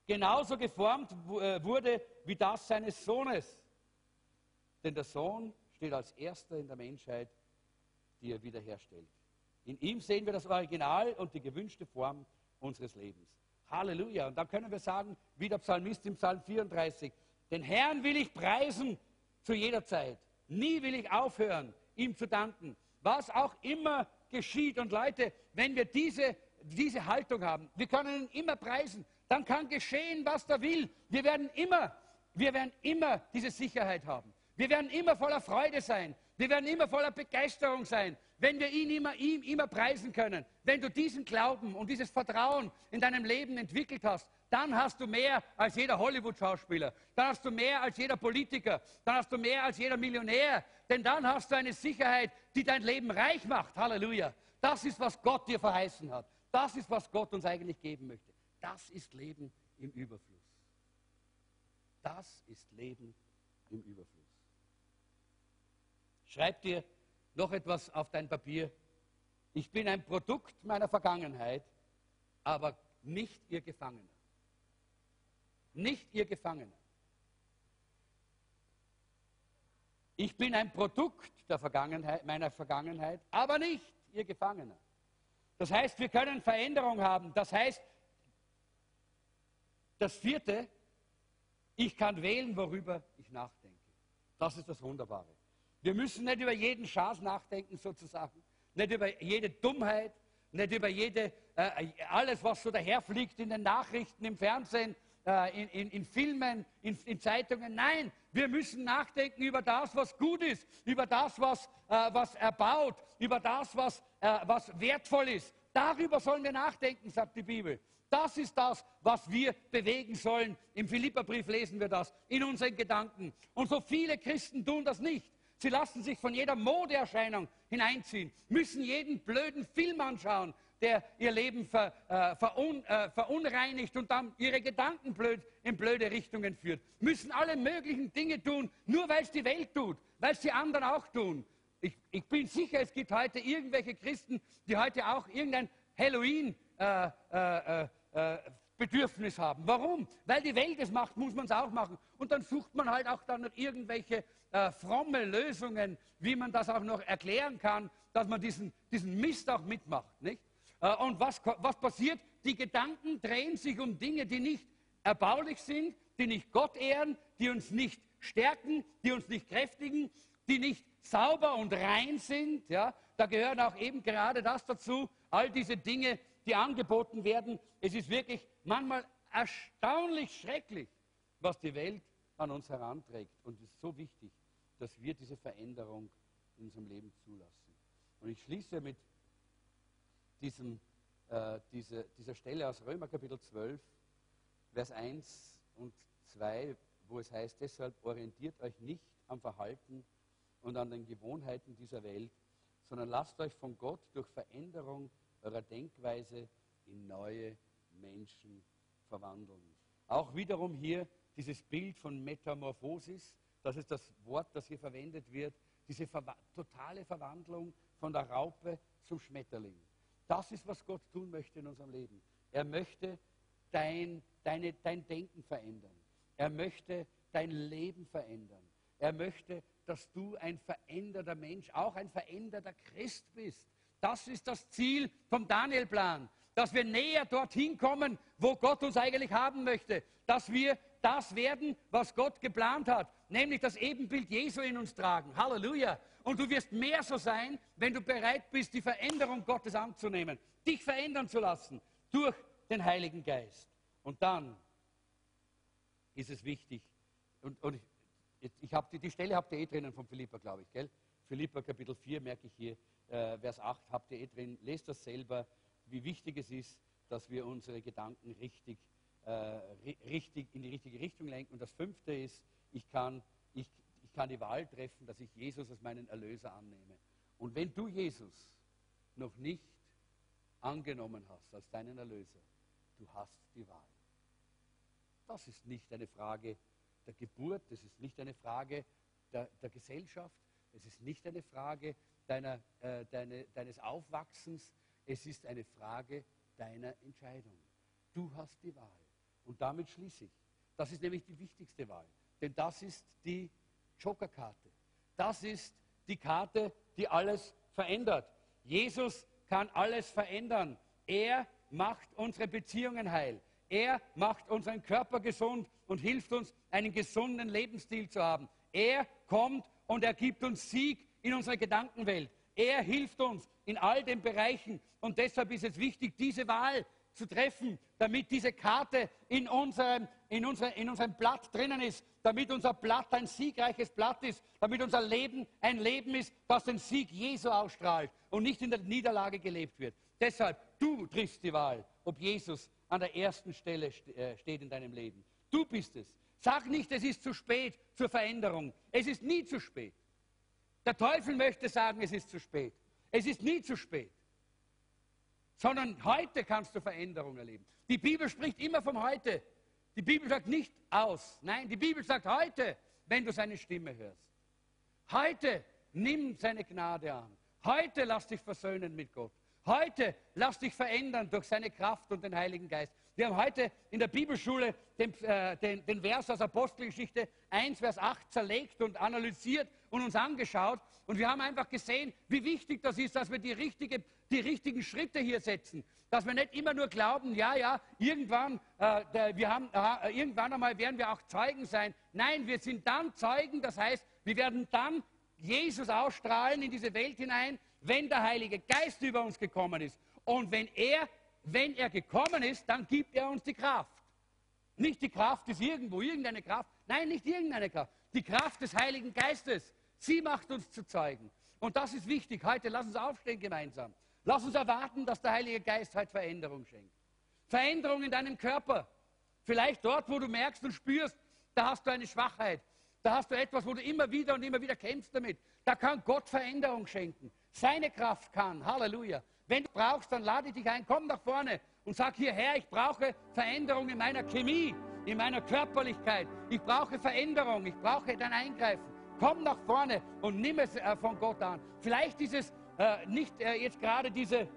genauso geformt äh, wurde wie das seines Sohnes. Denn der Sohn steht als erster in der Menschheit, die er wiederherstellt. In ihm sehen wir das Original und die gewünschte Form unseres Lebens. Halleluja. Und dann können wir sagen, wie der Psalmist im Psalm 34, den Herrn will ich preisen zu jeder Zeit. Nie will ich aufhören, ihm zu danken. Was auch immer geschieht. Und Leute, wenn wir diese, diese Haltung haben, wir können ihn immer preisen, dann kann geschehen, was da will. Wir werden immer, wir werden immer diese Sicherheit haben. Wir werden immer voller Freude sein. Wir werden immer voller Begeisterung sein, wenn wir ihn immer, ihm immer preisen können. Wenn du diesen Glauben und dieses Vertrauen in deinem Leben entwickelt hast, dann hast du mehr als jeder Hollywood-Schauspieler, dann hast du mehr als jeder Politiker, dann hast du mehr als jeder Millionär, denn dann hast du eine Sicherheit, die dein Leben reich macht. Halleluja. Das ist, was Gott dir verheißen hat. Das ist, was Gott uns eigentlich geben möchte. Das ist Leben im Überfluss. Das ist Leben im Überfluss. Schreib dir noch etwas auf dein Papier. Ich bin ein Produkt meiner Vergangenheit, aber nicht ihr Gefangener. Nicht ihr Gefangener. Ich bin ein Produkt der Vergangenheit, meiner Vergangenheit, aber nicht ihr Gefangener. Das heißt, wir können Veränderung haben. Das heißt, das vierte, ich kann wählen, worüber ich nachdenke. Das ist das Wunderbare. Wir müssen nicht über jeden Schaß nachdenken, sozusagen, nicht über jede Dummheit, nicht über jede, äh, alles, was so daherfliegt in den Nachrichten, im Fernsehen, äh, in, in, in, Filmen, in, in, Zeitungen. Nein, wir müssen nachdenken über das, was gut ist, über das, was, äh, was erbaut, über das, was, äh, was wertvoll ist. Darüber sollen wir nachdenken, sagt die Bibel. Das ist das, was wir bewegen sollen. Im Philipperbrief lesen wir das in unseren Gedanken. Und so viele Christen tun das nicht. Sie lassen sich von jeder Modeerscheinung hineinziehen, müssen jeden blöden Film anschauen, der ihr Leben ver, äh, verun, äh, verunreinigt und dann ihre Gedanken blöd, in blöde Richtungen führt, müssen alle möglichen Dinge tun, nur weil es die Welt tut, weil es die anderen auch tun. Ich, ich, bin sicher, es gibt heute irgendwelche Christen, die heute auch irgendein Halloween äh, äh, äh, äh Bedürfnis haben. Warum? Weil die Welt es macht, muss man es auch machen. Und dann sucht man halt auch dann noch irgendwelche äh, fromme Lösungen, wie man das auch noch erklären kann, dass man diesen, diesen Mist auch mitmacht. Nicht? Äh, und was, was passiert? Die Gedanken drehen sich um Dinge, die nicht erbaulich sind, die nicht Gott ehren, die uns nicht stärken, die uns nicht kräftigen, die nicht sauber und rein sind. Ja? Da gehören auch eben gerade das dazu, all diese Dinge, die angeboten werden. Es ist wirklich manchmal erstaunlich schrecklich, was die Welt an uns heranträgt. Und es ist so wichtig, dass wir diese Veränderung in unserem Leben zulassen. Und ich schließe mit diesem, äh, diese, dieser Stelle aus Römer Kapitel 12, Vers 1 und 2, wo es heißt, deshalb orientiert euch nicht am Verhalten und an den Gewohnheiten dieser Welt, sondern lasst euch von Gott durch Veränderung eurer Denkweise in neue Menschen verwandeln. Auch wiederum hier dieses Bild von Metamorphosis, das ist das Wort, das hier verwendet wird, diese Ver totale Verwandlung von der Raupe zum Schmetterling. Das ist, was Gott tun möchte in unserem Leben. Er möchte dein, deine, dein Denken verändern. Er möchte dein Leben verändern. Er möchte, dass du ein veränderter Mensch, auch ein veränderter Christ bist. Das ist das Ziel vom Daniel-Plan, dass wir näher dorthin kommen, wo Gott uns eigentlich haben möchte, dass wir das werden, was Gott geplant hat, nämlich das Ebenbild Jesu in uns tragen. Halleluja. Und du wirst mehr so sein, wenn du bereit bist, die Veränderung Gottes anzunehmen, dich verändern zu lassen durch den Heiligen Geist. Und dann ist es wichtig, und, und ich, ich hab die, die Stelle habt ihr eh drinnen von Philippa, glaube ich, gell? Philippa Kapitel 4 merke ich hier, äh, Vers 8 habt ihr eh drin, lest das selber, wie wichtig es ist, dass wir unsere Gedanken richtig, äh, richtig in die richtige Richtung lenken. Und das fünfte ist, ich kann, ich, ich kann die Wahl treffen, dass ich Jesus als meinen Erlöser annehme. Und wenn du Jesus noch nicht angenommen hast als deinen Erlöser, du hast die Wahl. Das ist nicht eine Frage der Geburt, das ist nicht eine Frage der, der Gesellschaft, es ist nicht eine Frage deiner, äh, deine, deines Aufwachsens, es ist eine Frage deiner Entscheidung. Du hast die Wahl. Und damit schließe ich. Das ist nämlich die wichtigste Wahl. Denn das ist die Jokerkarte. Das ist die Karte, die alles verändert. Jesus kann alles verändern. Er macht unsere Beziehungen heil. Er macht unseren Körper gesund und hilft uns, einen gesunden Lebensstil zu haben. Er kommt und er gibt uns Sieg in unserer Gedankenwelt. Er hilft uns in all den Bereichen. Und deshalb ist es wichtig, diese Wahl zu treffen, damit diese Karte in unserem, in, unser, in unserem Blatt drinnen ist, damit unser Blatt ein siegreiches Blatt ist, damit unser Leben ein Leben ist, das den Sieg Jesu ausstrahlt und nicht in der Niederlage gelebt wird. Deshalb, du triffst die Wahl, ob Jesus an der ersten Stelle äh, steht in deinem Leben. Du bist es. Sag nicht, es ist zu spät zur Veränderung. Es ist nie zu spät. Der Teufel möchte sagen, es ist zu spät. Es ist nie zu spät. Sondern heute kannst du Veränderung erleben. Die Bibel spricht immer vom Heute. Die Bibel sagt nicht aus. Nein, die Bibel sagt heute, wenn du seine Stimme hörst. Heute nimm seine Gnade an. Heute lass dich versöhnen mit Gott. Heute lass dich verändern durch seine Kraft und den Heiligen Geist. Wir haben heute in der Bibelschule den, äh, den, den Vers aus Apostelgeschichte 1, Vers 8 zerlegt und analysiert und uns angeschaut. Und wir haben einfach gesehen, wie wichtig das ist, dass wir die, richtige, die richtigen Schritte hier setzen. Dass wir nicht immer nur glauben, ja, ja, irgendwann, äh, wir haben, äh, irgendwann einmal werden wir auch Zeugen sein. Nein, wir sind dann Zeugen, das heißt, wir werden dann Jesus ausstrahlen in diese Welt hinein, wenn der Heilige Geist über uns gekommen ist. Und wenn er wenn er gekommen ist, dann gibt er uns die Kraft. Nicht die Kraft ist irgendwo, irgendeine Kraft. Nein, nicht irgendeine Kraft. Die Kraft des Heiligen Geistes. Sie macht uns zu Zeugen. Und das ist wichtig. Heute lass uns aufstehen gemeinsam. Lass uns erwarten, dass der Heilige Geist heute Veränderung schenkt. Veränderung in deinem Körper. Vielleicht dort, wo du merkst und spürst, da hast du eine Schwachheit. Da hast du etwas, wo du immer wieder und immer wieder kämpfst damit. Da kann Gott Veränderung schenken. Seine Kraft kann. Halleluja. Wenn du brauchst, dann lade ich dich ein, komm nach vorne und sag hierher, ich brauche Veränderung in meiner Chemie, in meiner Körperlichkeit. Ich brauche Veränderung, ich brauche dein Eingreifen. Komm nach vorne und nimm es äh, von Gott an. Vielleicht ist es äh, nicht äh, jetzt gerade diese,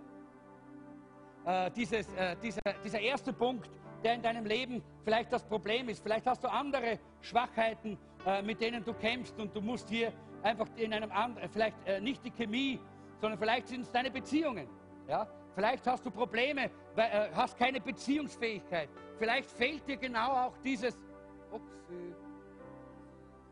äh, dieses, äh, dieser, dieser erste Punkt, der in deinem Leben vielleicht das Problem ist. Vielleicht hast du andere Schwachheiten, äh, mit denen du kämpfst und du musst hier einfach in einem anderen, vielleicht nicht die Chemie, sondern vielleicht sind es deine Beziehungen. Ja? Vielleicht hast du Probleme, äh, hast keine Beziehungsfähigkeit. Vielleicht fehlt dir genau auch dieses Oxy,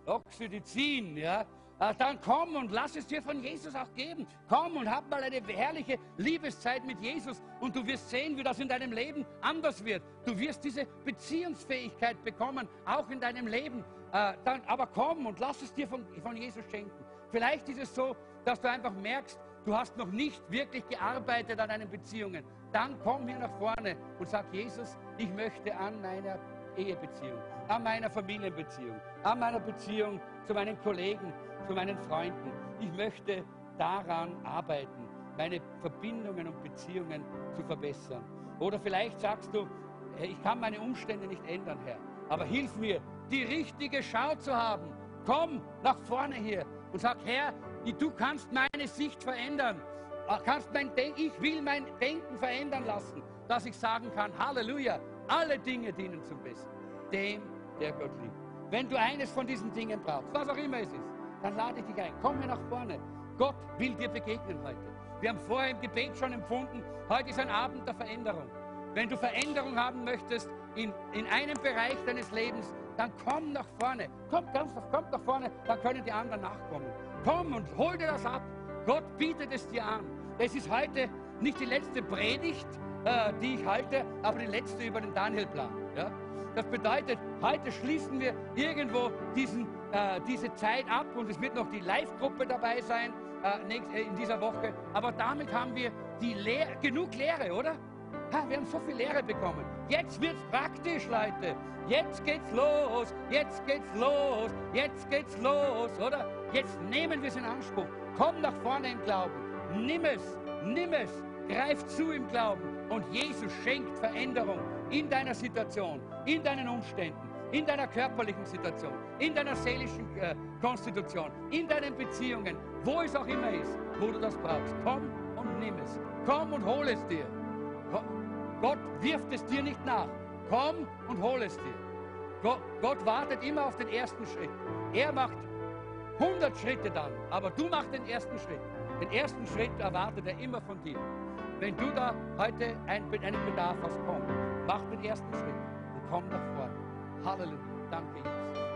Oxytocin. Ja? Äh, dann komm und lass es dir von Jesus auch geben. Komm und hab mal eine herrliche Liebeszeit mit Jesus und du wirst sehen, wie das in deinem Leben anders wird. Du wirst diese Beziehungsfähigkeit bekommen, auch in deinem Leben. Äh, dann, aber komm und lass es dir von, von Jesus schenken. Vielleicht ist es so, dass du einfach merkst, du hast noch nicht wirklich gearbeitet an deinen Beziehungen, dann komm hier nach vorne und sag, Jesus, ich möchte an meiner Ehebeziehung, an meiner Familienbeziehung, an meiner Beziehung zu meinen Kollegen, zu meinen Freunden, ich möchte daran arbeiten, meine Verbindungen und Beziehungen zu verbessern. Oder vielleicht sagst du, ich kann meine Umstände nicht ändern, Herr, aber hilf mir, die richtige Schau zu haben. Komm nach vorne hier und sag, Herr, Du kannst meine Sicht verändern. Äh, kannst mein ich will mein Denken verändern lassen, dass ich sagen kann, Halleluja, alle Dinge dienen zum Besten. Dem, der Gott liebt. Wenn du eines von diesen Dingen brauchst, was auch immer es ist, dann lade ich dich ein. Komm mir nach vorne. Gott will dir begegnen heute. Wir haben vorher im Gebet schon empfunden, heute ist ein Abend der Veränderung. Wenn du Veränderung haben möchtest, in, in einem Bereich deines Lebens, dann komm nach vorne. Komm, ganz, komm nach vorne, dann können die anderen nachkommen. Komm und hol dir das ab. Gott bietet es dir an. Es ist heute nicht die letzte Predigt, äh, die ich halte, aber die letzte über den Daniel-Plan. Ja? Das bedeutet, heute schließen wir irgendwo diesen, äh, diese Zeit ab und es wird noch die Live-Gruppe dabei sein äh, äh, in dieser Woche. Aber damit haben wir die Lehr genug Lehre, oder? Ha, wir haben so viel Lehre bekommen. Jetzt wird's praktisch, Leute. Jetzt geht's los. Jetzt geht's los. Jetzt geht's los, oder? Jetzt nehmen wir es in Anspruch. Komm nach vorne im Glauben. Nimm es. Nimm es. Greif zu im Glauben. Und Jesus schenkt Veränderung in deiner Situation, in deinen Umständen, in deiner körperlichen Situation, in deiner seelischen äh, Konstitution, in deinen Beziehungen, wo es auch immer ist, wo du das brauchst. Komm und nimm es. Komm und hol es dir. Gott wirft es dir nicht nach. Komm und hol es dir. Gott, Gott wartet immer auf den ersten Schritt. Er macht 100 Schritte dann, aber du machst den ersten Schritt. Den ersten Schritt erwartet er immer von dir. Wenn du da heute einen Bedarf hast, komm, mach den ersten Schritt und komm nach vorne. Halleluja. Danke, Jesus.